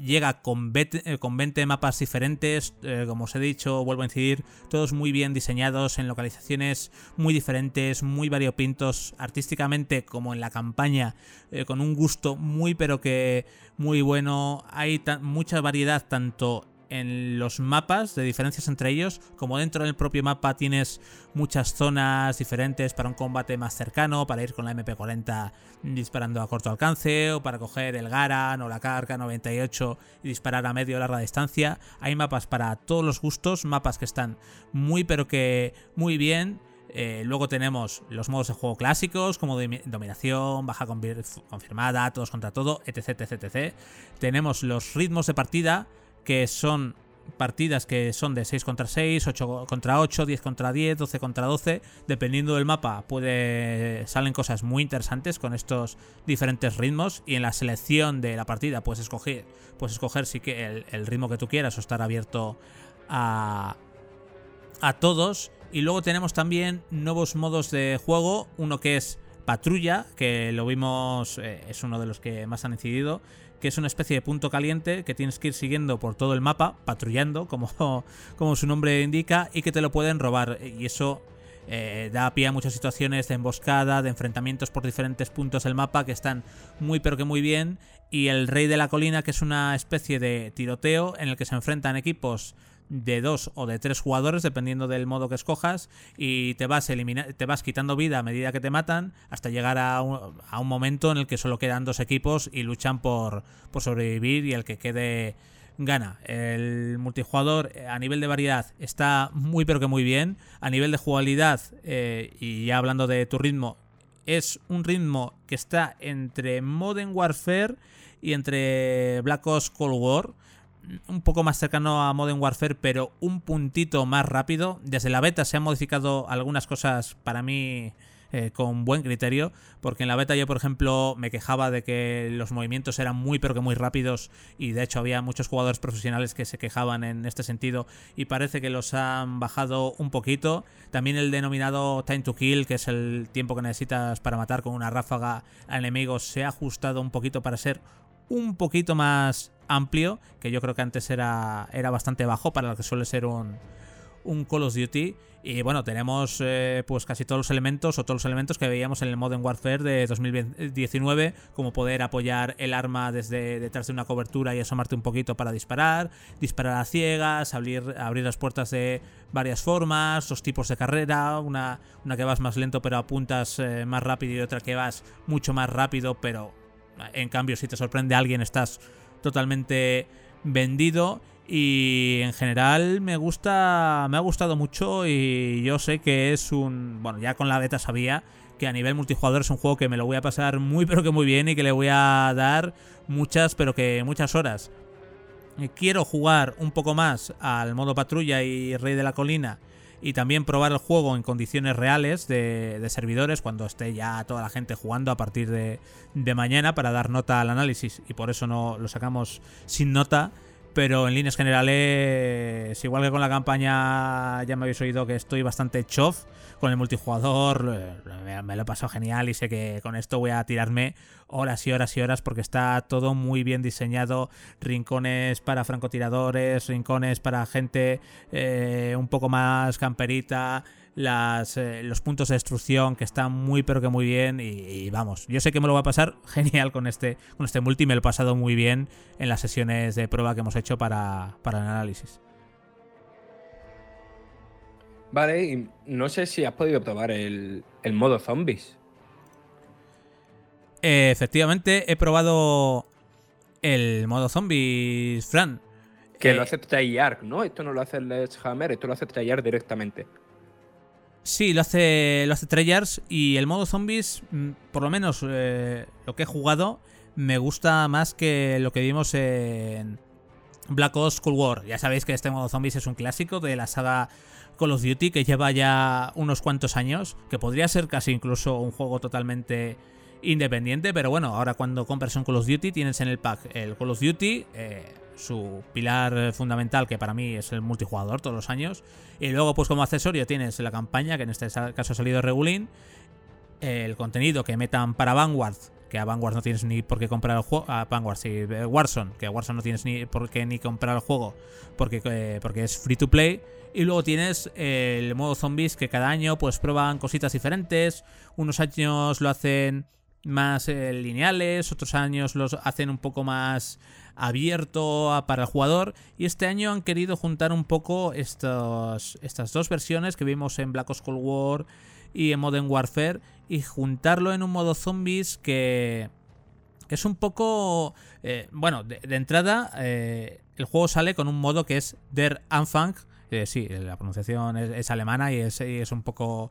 llega con 20, eh, con 20 mapas diferentes, eh, como os he dicho, vuelvo a incidir, todos muy bien diseñados en localizaciones muy diferentes, muy variopintos, artísticamente como en la campaña, eh, con un gusto muy pero que muy bueno, hay mucha variedad tanto en los mapas, de diferencias entre ellos, como dentro del propio mapa tienes muchas zonas diferentes para un combate más cercano, para ir con la MP40 disparando a corto alcance, o para coger el Garan o la Carca 98 y disparar a medio o larga distancia. Hay mapas para todos los gustos, mapas que están muy pero que muy bien. Eh, luego tenemos los modos de juego clásicos como dominación, baja confirmada, todos contra todo, etc, etc, etc. Tenemos los ritmos de partida que son partidas que son de 6 contra 6, 8 contra 8, 10 contra 10, 12 contra 12. Dependiendo del mapa, puede salen cosas muy interesantes con estos diferentes ritmos. Y en la selección de la partida puedes escoger, puedes escoger sí que el, ritmo que tú quieras o estar abierto a, a todos. Y luego tenemos también nuevos modos de juego. Uno que es patrulla, que lo vimos, eh, es uno de los que más han incidido, que es una especie de punto caliente que tienes que ir siguiendo por todo el mapa, patrullando, como, como su nombre indica, y que te lo pueden robar. Y eso eh, da pie a muchas situaciones de emboscada, de enfrentamientos por diferentes puntos del mapa que están muy pero que muy bien. Y el Rey de la Colina, que es una especie de tiroteo en el que se enfrentan equipos de dos o de tres jugadores, dependiendo del modo que escojas, y te vas, te vas quitando vida a medida que te matan, hasta llegar a un, momento en el que solo quedan dos equipos y luchan por, por sobrevivir y el que quede gana. El multijugador eh, a nivel de variedad está muy pero que muy bien. A nivel de jugabilidad, eh, y ya hablando de tu ritmo, es un ritmo que está entre Modern Warfare y entre Black Ops Cold War un poco más cercano a Modern Warfare, pero un puntito más rápido. Desde la beta se han modificado algunas cosas para mí eh, con buen criterio, porque en la beta yo, por ejemplo, me quejaba de que los movimientos eran muy pero que muy rápidos y de hecho había muchos jugadores profesionales que se quejaban en este sentido y parece que los han bajado un poquito. También el denominado time to kill, que es el tiempo que necesitas para matar con una ráfaga a enemigos, se ha ajustado un poquito para ser un poquito más amplio, que yo creo que antes era, era bastante bajo para lo que suele ser un, un Call of Duty. Y bueno, tenemos eh, pues casi todos los elementos o todos los elementos que veíamos en el Modern Warfare de 2019, como poder apoyar el arma desde detrás de una cobertura y asomarte un poquito para disparar, disparar a ciegas, abrir, abrir las puertas de varias formas, dos tipos de carrera, una, una que vas más lento pero apuntas eh, más rápido y otra que vas mucho más rápido, pero en cambio si te sorprende alguien estás totalmente vendido y en general me gusta me ha gustado mucho y yo sé que es un bueno ya con la beta sabía que a nivel multijugador es un juego que me lo voy a pasar muy pero que muy bien y que le voy a dar muchas pero que muchas horas. Quiero jugar un poco más al modo patrulla y Rey de la Colina y también probar el juego en condiciones reales de, servidores cuando esté ya toda la gente jugando a partir de, de, mañana para dar nota al análisis. Y por eso no lo sacamos sin nota pero en líneas generales, igual que con la campaña, ya me habéis oído que estoy bastante chof. Con el multijugador eh, me lo he pasado genial y sé que con esto voy a tirarme horas y horas y horas porque está todo muy bien diseñado. Rincones para francotiradores, rincones para gente eh, un poco más camperita las, eh, los puntos de destrucción que están muy pero que muy bien y, vamos, yo sé que me lo va a pasar genial con este, con este multi, me lo he pasado muy bien en las sesiones de prueba que hemos hecho para, para el análisis. Vale, y no sé si has podido probar el, modo zombies. efectivamente, he probado el modo zombies, Fran. Que lo eh, hace Treyarch, ¿no? Esto no lo hace el Hammer, esto lo hace Treyarch directamente. Sí, lo hace, lo hace Treyarch y el modo zombies, mm, por lo menos eh, lo que he jugado, me gusta más que lo que vimos en Black Ops Cold War. Ya sabéis que este modo zombies es un clásico de la saga Call of Duty que lleva ya unos cuantos años, que podría ser casi incluso un juego totalmente independiente, pero bueno, ahora cuando compras un Call of Duty tienes en el pack el Call of Duty, eh, su pilar fundamental, que para mí es el multijugador todos los años. Y luego, pues como accesorio, tienes la campaña, que en este caso ha salido Regulín. El contenido que metan para Vanguard, que a Vanguard no tienes ni por qué comprar el juego. A Vanguard, sí, eh, Warzone, que a Warzone no tienes ni por qué ni comprar el juego porque, eh, porque es free to play. Y luego tienes el modo zombies que cada año pues prueban cositas diferentes. Unos años lo hacen más eh, lineales, otros años los hacen un poco más abierto para el jugador y este año han querido juntar un poco estos, estas dos versiones que vimos en Black Ops Cold War y en Modern Warfare y juntarlo en un modo zombies que, es un poco... Eh, bueno, de, entrada eh, el juego sale con un modo que es Der Anfang. sí, la pronunciación es, alemana y es, y es un poco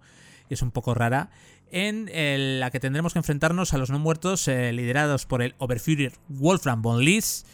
es un poco rara en la que tendremos que enfrentarnos a los no muertos eh, liderados por el Oberführer Wolfram von Lys.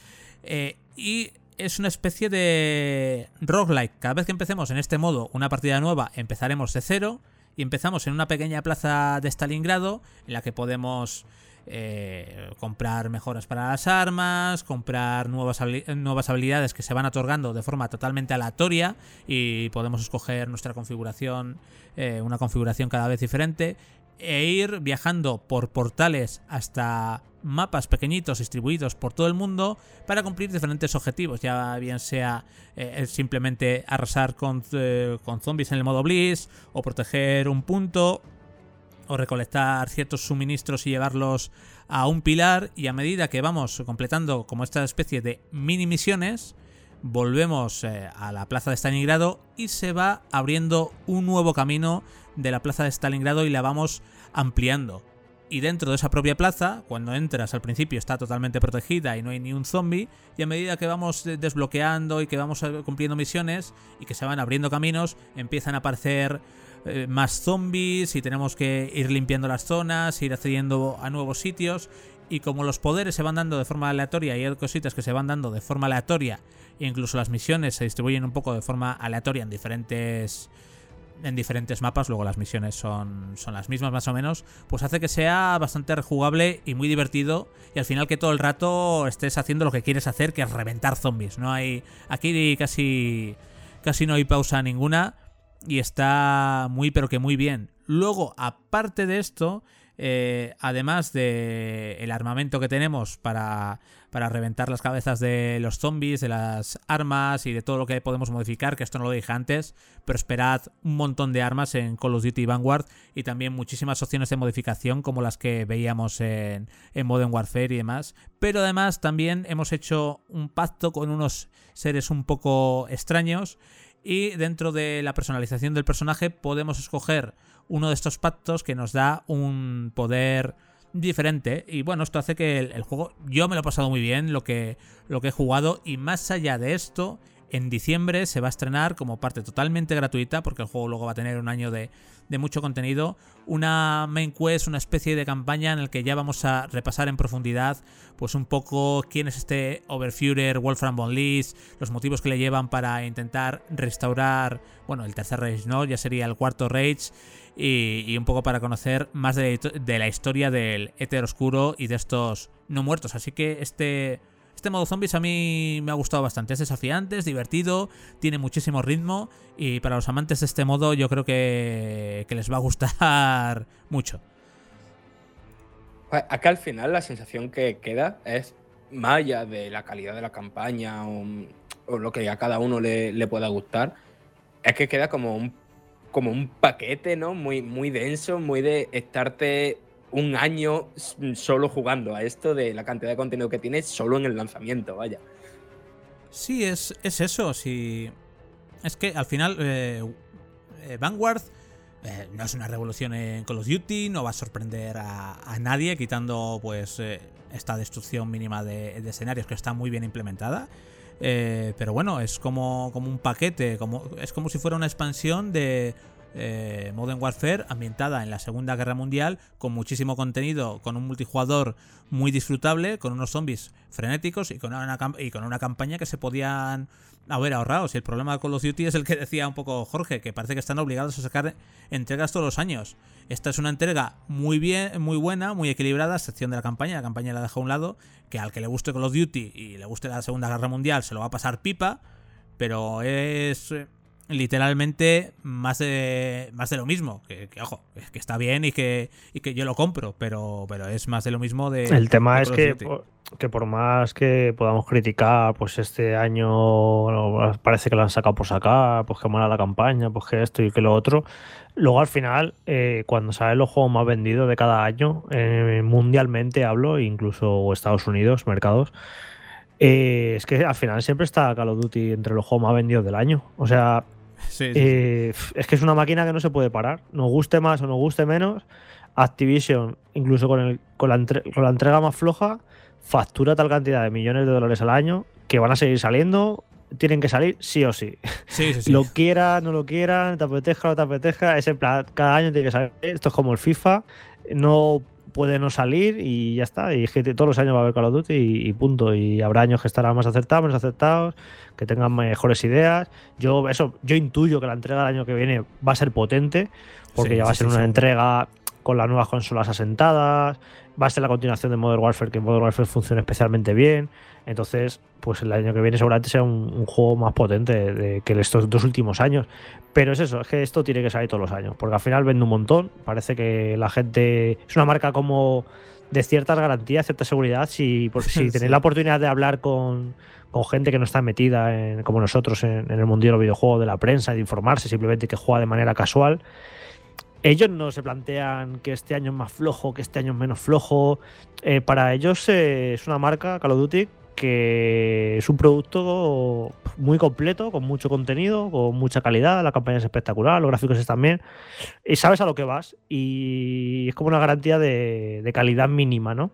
Eh, y es una especie de roguelike. Cada vez que empecemos en este modo una partida nueva, empezaremos de cero. Y empezamos en una pequeña plaza de Stalingrado en la que podemos eh, comprar mejoras para las armas, comprar nuevas, nuevas habilidades que se van otorgando de forma totalmente aleatoria y podemos escoger nuestra configuración, una configuración cada vez diferente e ir viajando por portales hasta mapas pequeñitos distribuidos por todo el mundo para cumplir diferentes objetivos, ya bien sea eh, simplemente arrasar con, eh, con zombies en el modo Bliss o proteger un punto o recolectar ciertos suministros y llevarlos a un pilar. Y a medida que vamos completando como esta especie de mini misiones volvemos eh, a la plaza de Stalingrado y se va abriendo un nuevo camino de la plaza de Stalingrado y la vamos ampliando. Y dentro de esa propia plaza, cuando entras al principio está totalmente protegida y no hay ni un zombie, y a medida que vamos desbloqueando y que vamos eh, cumpliendo misiones y que se van abriendo caminos, empiezan a aparecer eh, más zombies y tenemos que ir limpiando las zonas, ir accediendo a nuevos sitios. Y como los poderes se van dando de forma aleatoria y hay cositas que se van dando de forma aleatoria, e incluso las misiones se distribuyen un poco de forma aleatoria en diferentes en diferentes mapas, luego las misiones son, son las mismas más o menos, pues hace que sea bastante rejugable y muy divertido y al final que todo el rato estés haciendo lo que quieres hacer, que es reventar zombies. No hay aquí casi casi no hay pausa ninguna y está muy pero que muy bien. Luego, aparte de esto, eh, además de el armamento que tenemos para, para reventar las cabezas de los zombies, de las armas y de todo lo que podemos modificar, que esto no lo dije antes, pero esperad un montón de armas en Call of Duty Vanguard y también muchísimas opciones de modificación como las que veíamos en, en Modern Warfare y demás. Pero además también hemos hecho un pacto con unos seres un poco extraños y dentro de la personalización del personaje podemos escoger uno de estos pactos que nos da un poder diferente y bueno esto hace que el, juego yo me lo he pasado muy bien lo que lo que he jugado y más allá de esto en diciembre se va a estrenar como parte totalmente gratuita, porque el juego luego va a tener un año de, mucho contenido, una main quest, una especie de campaña en el que ya vamos a repasar en profundidad, pues un poco quién es este Overführer, Wolfram von List, los motivos que le llevan para intentar restaurar, bueno, el tercer Rage, ¿no? Ya sería el cuarto Rage. Y, un poco para conocer más de, de la historia del Éter Oscuro y de estos no muertos. Así que este este modo zombies a mí me ha gustado bastante. Es desafiante, es divertido, tiene muchísimo ritmo y para los amantes de este modo yo creo que, les va a gustar mucho. Acá al final la sensación que queda es, más allá de la calidad de la campaña o, lo que a cada uno le, pueda gustar, es que queda como un, paquete, ¿no? Muy denso, muy de estarte un año solo jugando a esto de la cantidad de contenido que tiene solo en el lanzamiento, vaya. Sí, es, es eso, sí. Es que al final eh, eh, Vanguard eh, no es una revolución en Call of Duty, no va a sorprender a, nadie quitando pues esta destrucción mínima de, de, escenarios que está muy bien implementada. pero bueno, es como, como un paquete, como, es como si fuera una expansión de eh, Modern Warfare ambientada en la Segunda Guerra Mundial, con muchísimo contenido, con un multijugador muy disfrutable, con unos zombies frenéticos y con una, y con una campaña que se podían haber ahorrado. Si el problema de Call of Duty es el que decía un poco Jorge, que parece que están obligados a sacar entregas todos los años. Esta es una entrega muy bien, muy buena, muy equilibrada, excepción de la campaña. La campaña la deja a un lado, que al que le guste Call of Duty y le guste la Segunda Guerra Mundial se lo va a pasar pipa, pero es literalmente más de, más de lo mismo. Que, ojo, que está bien y que, y que yo lo compro, pero, pero es más de lo mismo de. El tema es que por, que por más que podamos criticar, pues este año parece que lo han sacado por sacar, pues que mala la campaña, pues que esto y que lo otro. Luego al final, eh, cuando salen los juegos más vendidos de cada año, eh, mundialmente hablo, incluso Estados Unidos, mercados. Eh, es que al final siempre está Call of Duty entre los juegos más vendidos del año. O sea, eh, es que es una máquina que no se puede parar. Nos guste más o nos guste menos, Activision, incluso con, el, con, la, entrega más floja, factura tal cantidad de millones de dólares al año que van a seguir saliendo. Tienen que salir sí o sí. lo quieran, no lo quieran, te apetezca o no te apetezca. Es en plan, cada año tiene que salir. Esto es como el FIFA. No puede no salir y ya está. Y todos los años va a haber Call of Duty y, punto. Y habrá años que estarán más acertados, menos acertados, que tengan mejores ideas. Yo eso, yo intuyo que la entrega del año que viene va a ser potente, porque ya va a ser una entrega con las nuevas consolas asentadas, va a ser la continuación de Modern Warfare, que Modern Warfare funciona especialmente bien. Entonces, pues el año que viene seguramente sea un, juego más potente de, que estos dos últimos años. Pero es eso, es que esto tiene que salir todos los años, porque al final vende un montón. Parece que la gente. Es una marca como de ciertas garantías, cierta seguridad. Si, si tenéis la oportunidad de hablar con, gente que no está metida en, como nosotros en, el mundo de los videojuegos, de la prensa, de informarse, simplemente que juega de manera casual ellos no se plantean que este año es más flojo, que este año es menos flojo. Eh, para ellos eh, es una marca, Call of Duty, que es un producto muy completo, con mucho contenido, con mucha calidad, la campaña es espectacular, los gráficos están bien, y sabes a lo que vas, y es como una garantía de, calidad mínima, ¿no?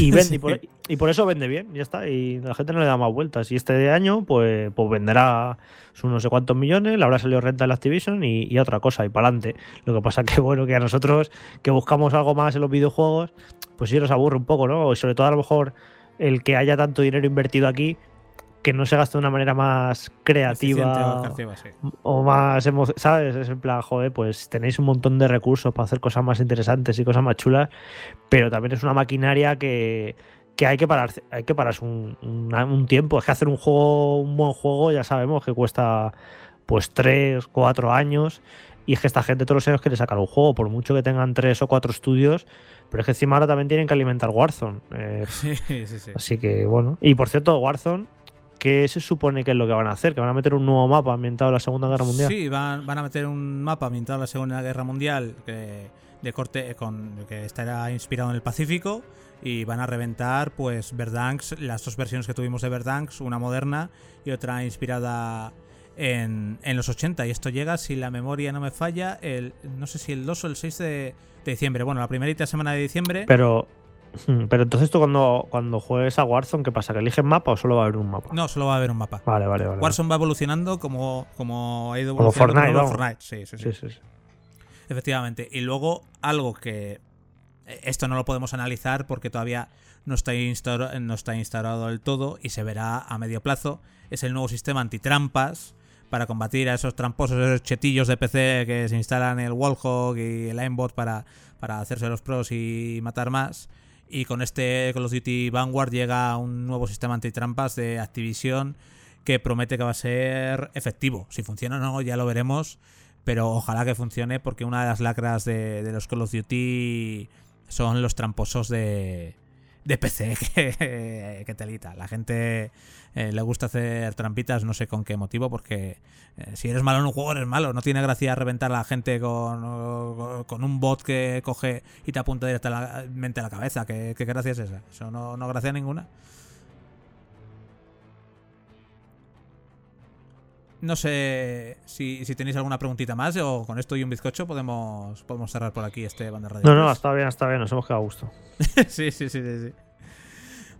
Y, vende, y, por, eso vende bien, ya está, y la gente no le da más vueltas. Y este año, pues, pues venderá sus no sé cuántos millones, le habrá salido renta en la Activision y, y otra cosa, y para adelante. Lo que pasa que, bueno, que a nosotros que buscamos algo más en los videojuegos, pues sí nos aburre un poco, ¿no? Y sobre todo a lo mejor el que haya tanto dinero invertido aquí que no se gaste de una manera más creativa o, más ¿sabes? Es en plan, joder, pues tenéis un montón de recursos para hacer cosas más interesantes y cosas más chulas, pero también es una maquinaria que, hay que parar, hay que pararse un, un, tiempo. Es que hacer un juego, un buen juego, ya sabemos que cuesta pues 3, 4 años. Y es que esta gente todos los años quiere sacar un juego, por mucho que tengan tres o cuatro estudios, pero es que encima ahora también tienen que alimentar Warzone. Eh, sí, sí, sí. Así que bueno. Y por cierto, Warzone, ¿qué se supone que es lo que van a hacer? ¿Que van a meter un nuevo mapa ambientado en la Segunda Guerra Mundial? Sí, van, van a meter un mapa ambientado en la Segunda Guerra Mundial que, de corte con que estará inspirado en el Pacífico y van a reventar pues Verdansk, las dos versiones que tuvimos de Verdansk, una moderna y otra inspirada en, en, los 80. Y esto llega, si la memoria no me falla, el no sé si el 2 o el 6 de, de diciembre. Bueno, la primerita semana de diciembre. Pero Pero entonces tú cuando, cuando juegues a Warzone, ¿qué pasa? ¿Que eliges mapa o solo va a haber un mapa? No, solo va a haber un mapa. Vale, vale, vale. Warzone va evolucionando como, como ha ido Como evolucionando Fortnite, vamos. Fortnite. Sí, sí, sí. Sí. Efectivamente. Y luego algo que eh, esto no lo podemos analizar porque todavía no está, instaura- no está instalado del todo y se verá a medio plazo. Es el nuevo sistema antitrampas para combatir a esos tramposos, esos chetillos de PC que se instalan el Wallhog y el aimbot para, para hacerse los pros y matar más. Y con este Call of Duty Vanguard llega un nuevo sistema antitrampas de Activision que promete que va a ser efectivo. Si funciona o no, ya lo veremos. Pero ojalá que funcione porque una de las lacras de, de los Call of Duty son los tramposos de, de PC. Que, que telita. La gente eh, le gusta hacer trampitas, no sé con qué motivo, porque eh, si eres malo en un juego, eres malo. No tiene gracia reventar a la gente con, con un bot que coge y te apunta directamente a la cabeza. ¿Qué, qué gracia es esa? Eso no, no gracia ninguna. No sé si, si tenéis alguna preguntita más o con esto y un bizcocho podemos, podemos cerrar por aquí este banda radio. No, no, está bien, está bien, nos hemos quedado a gusto. sí, sí, sí, sí, sí.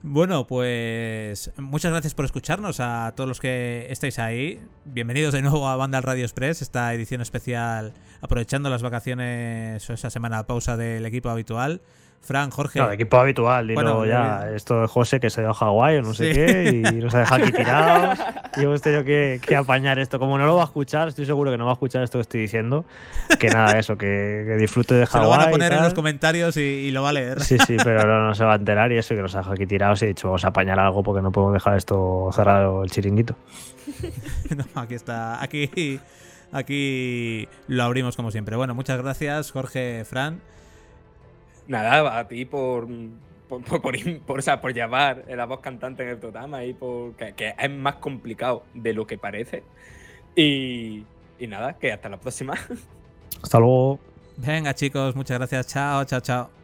Bueno, pues muchas gracias por escucharnos a todos los que estáis ahí. Bienvenidos de nuevo a Banda Radio Express, esta edición especial aprovechando las vacaciones o esa semana pausa del equipo habitual. Fran, Jorge. Claro, equipo habitual, dilo Bueno, ya. eh, Esto de José que se ha ido a Hawái o no sé Sí. qué y nos ha dejado aquí tirados. Y hemos tenido que, que apañar esto. Como no lo va a escuchar, estoy seguro que no va a escuchar esto que estoy diciendo. Que nada, eso, que, que disfrute de Hawái. lo van a y poner en los comentarios y, y lo va a leer. Sí, sí, pero no, no se va a enterar y eso, y que nos ha dejado aquí tirados y he dicho, vamos a apañar algo porque no podemos dejar esto cerrado el chiringuito. No, aquí está. Aquí, aquí lo abrimos como siempre. Bueno, muchas gracias, Jorge, Fran. Nada, a ti por, por, por, por, in- por, o sea, por llevar la voz cantante en el programa y por, que, que es más complicado de lo que parece. Y, y nada, que hasta la próxima. Hasta luego. Venga, chicos, muchas gracias. Chao, chao, chao.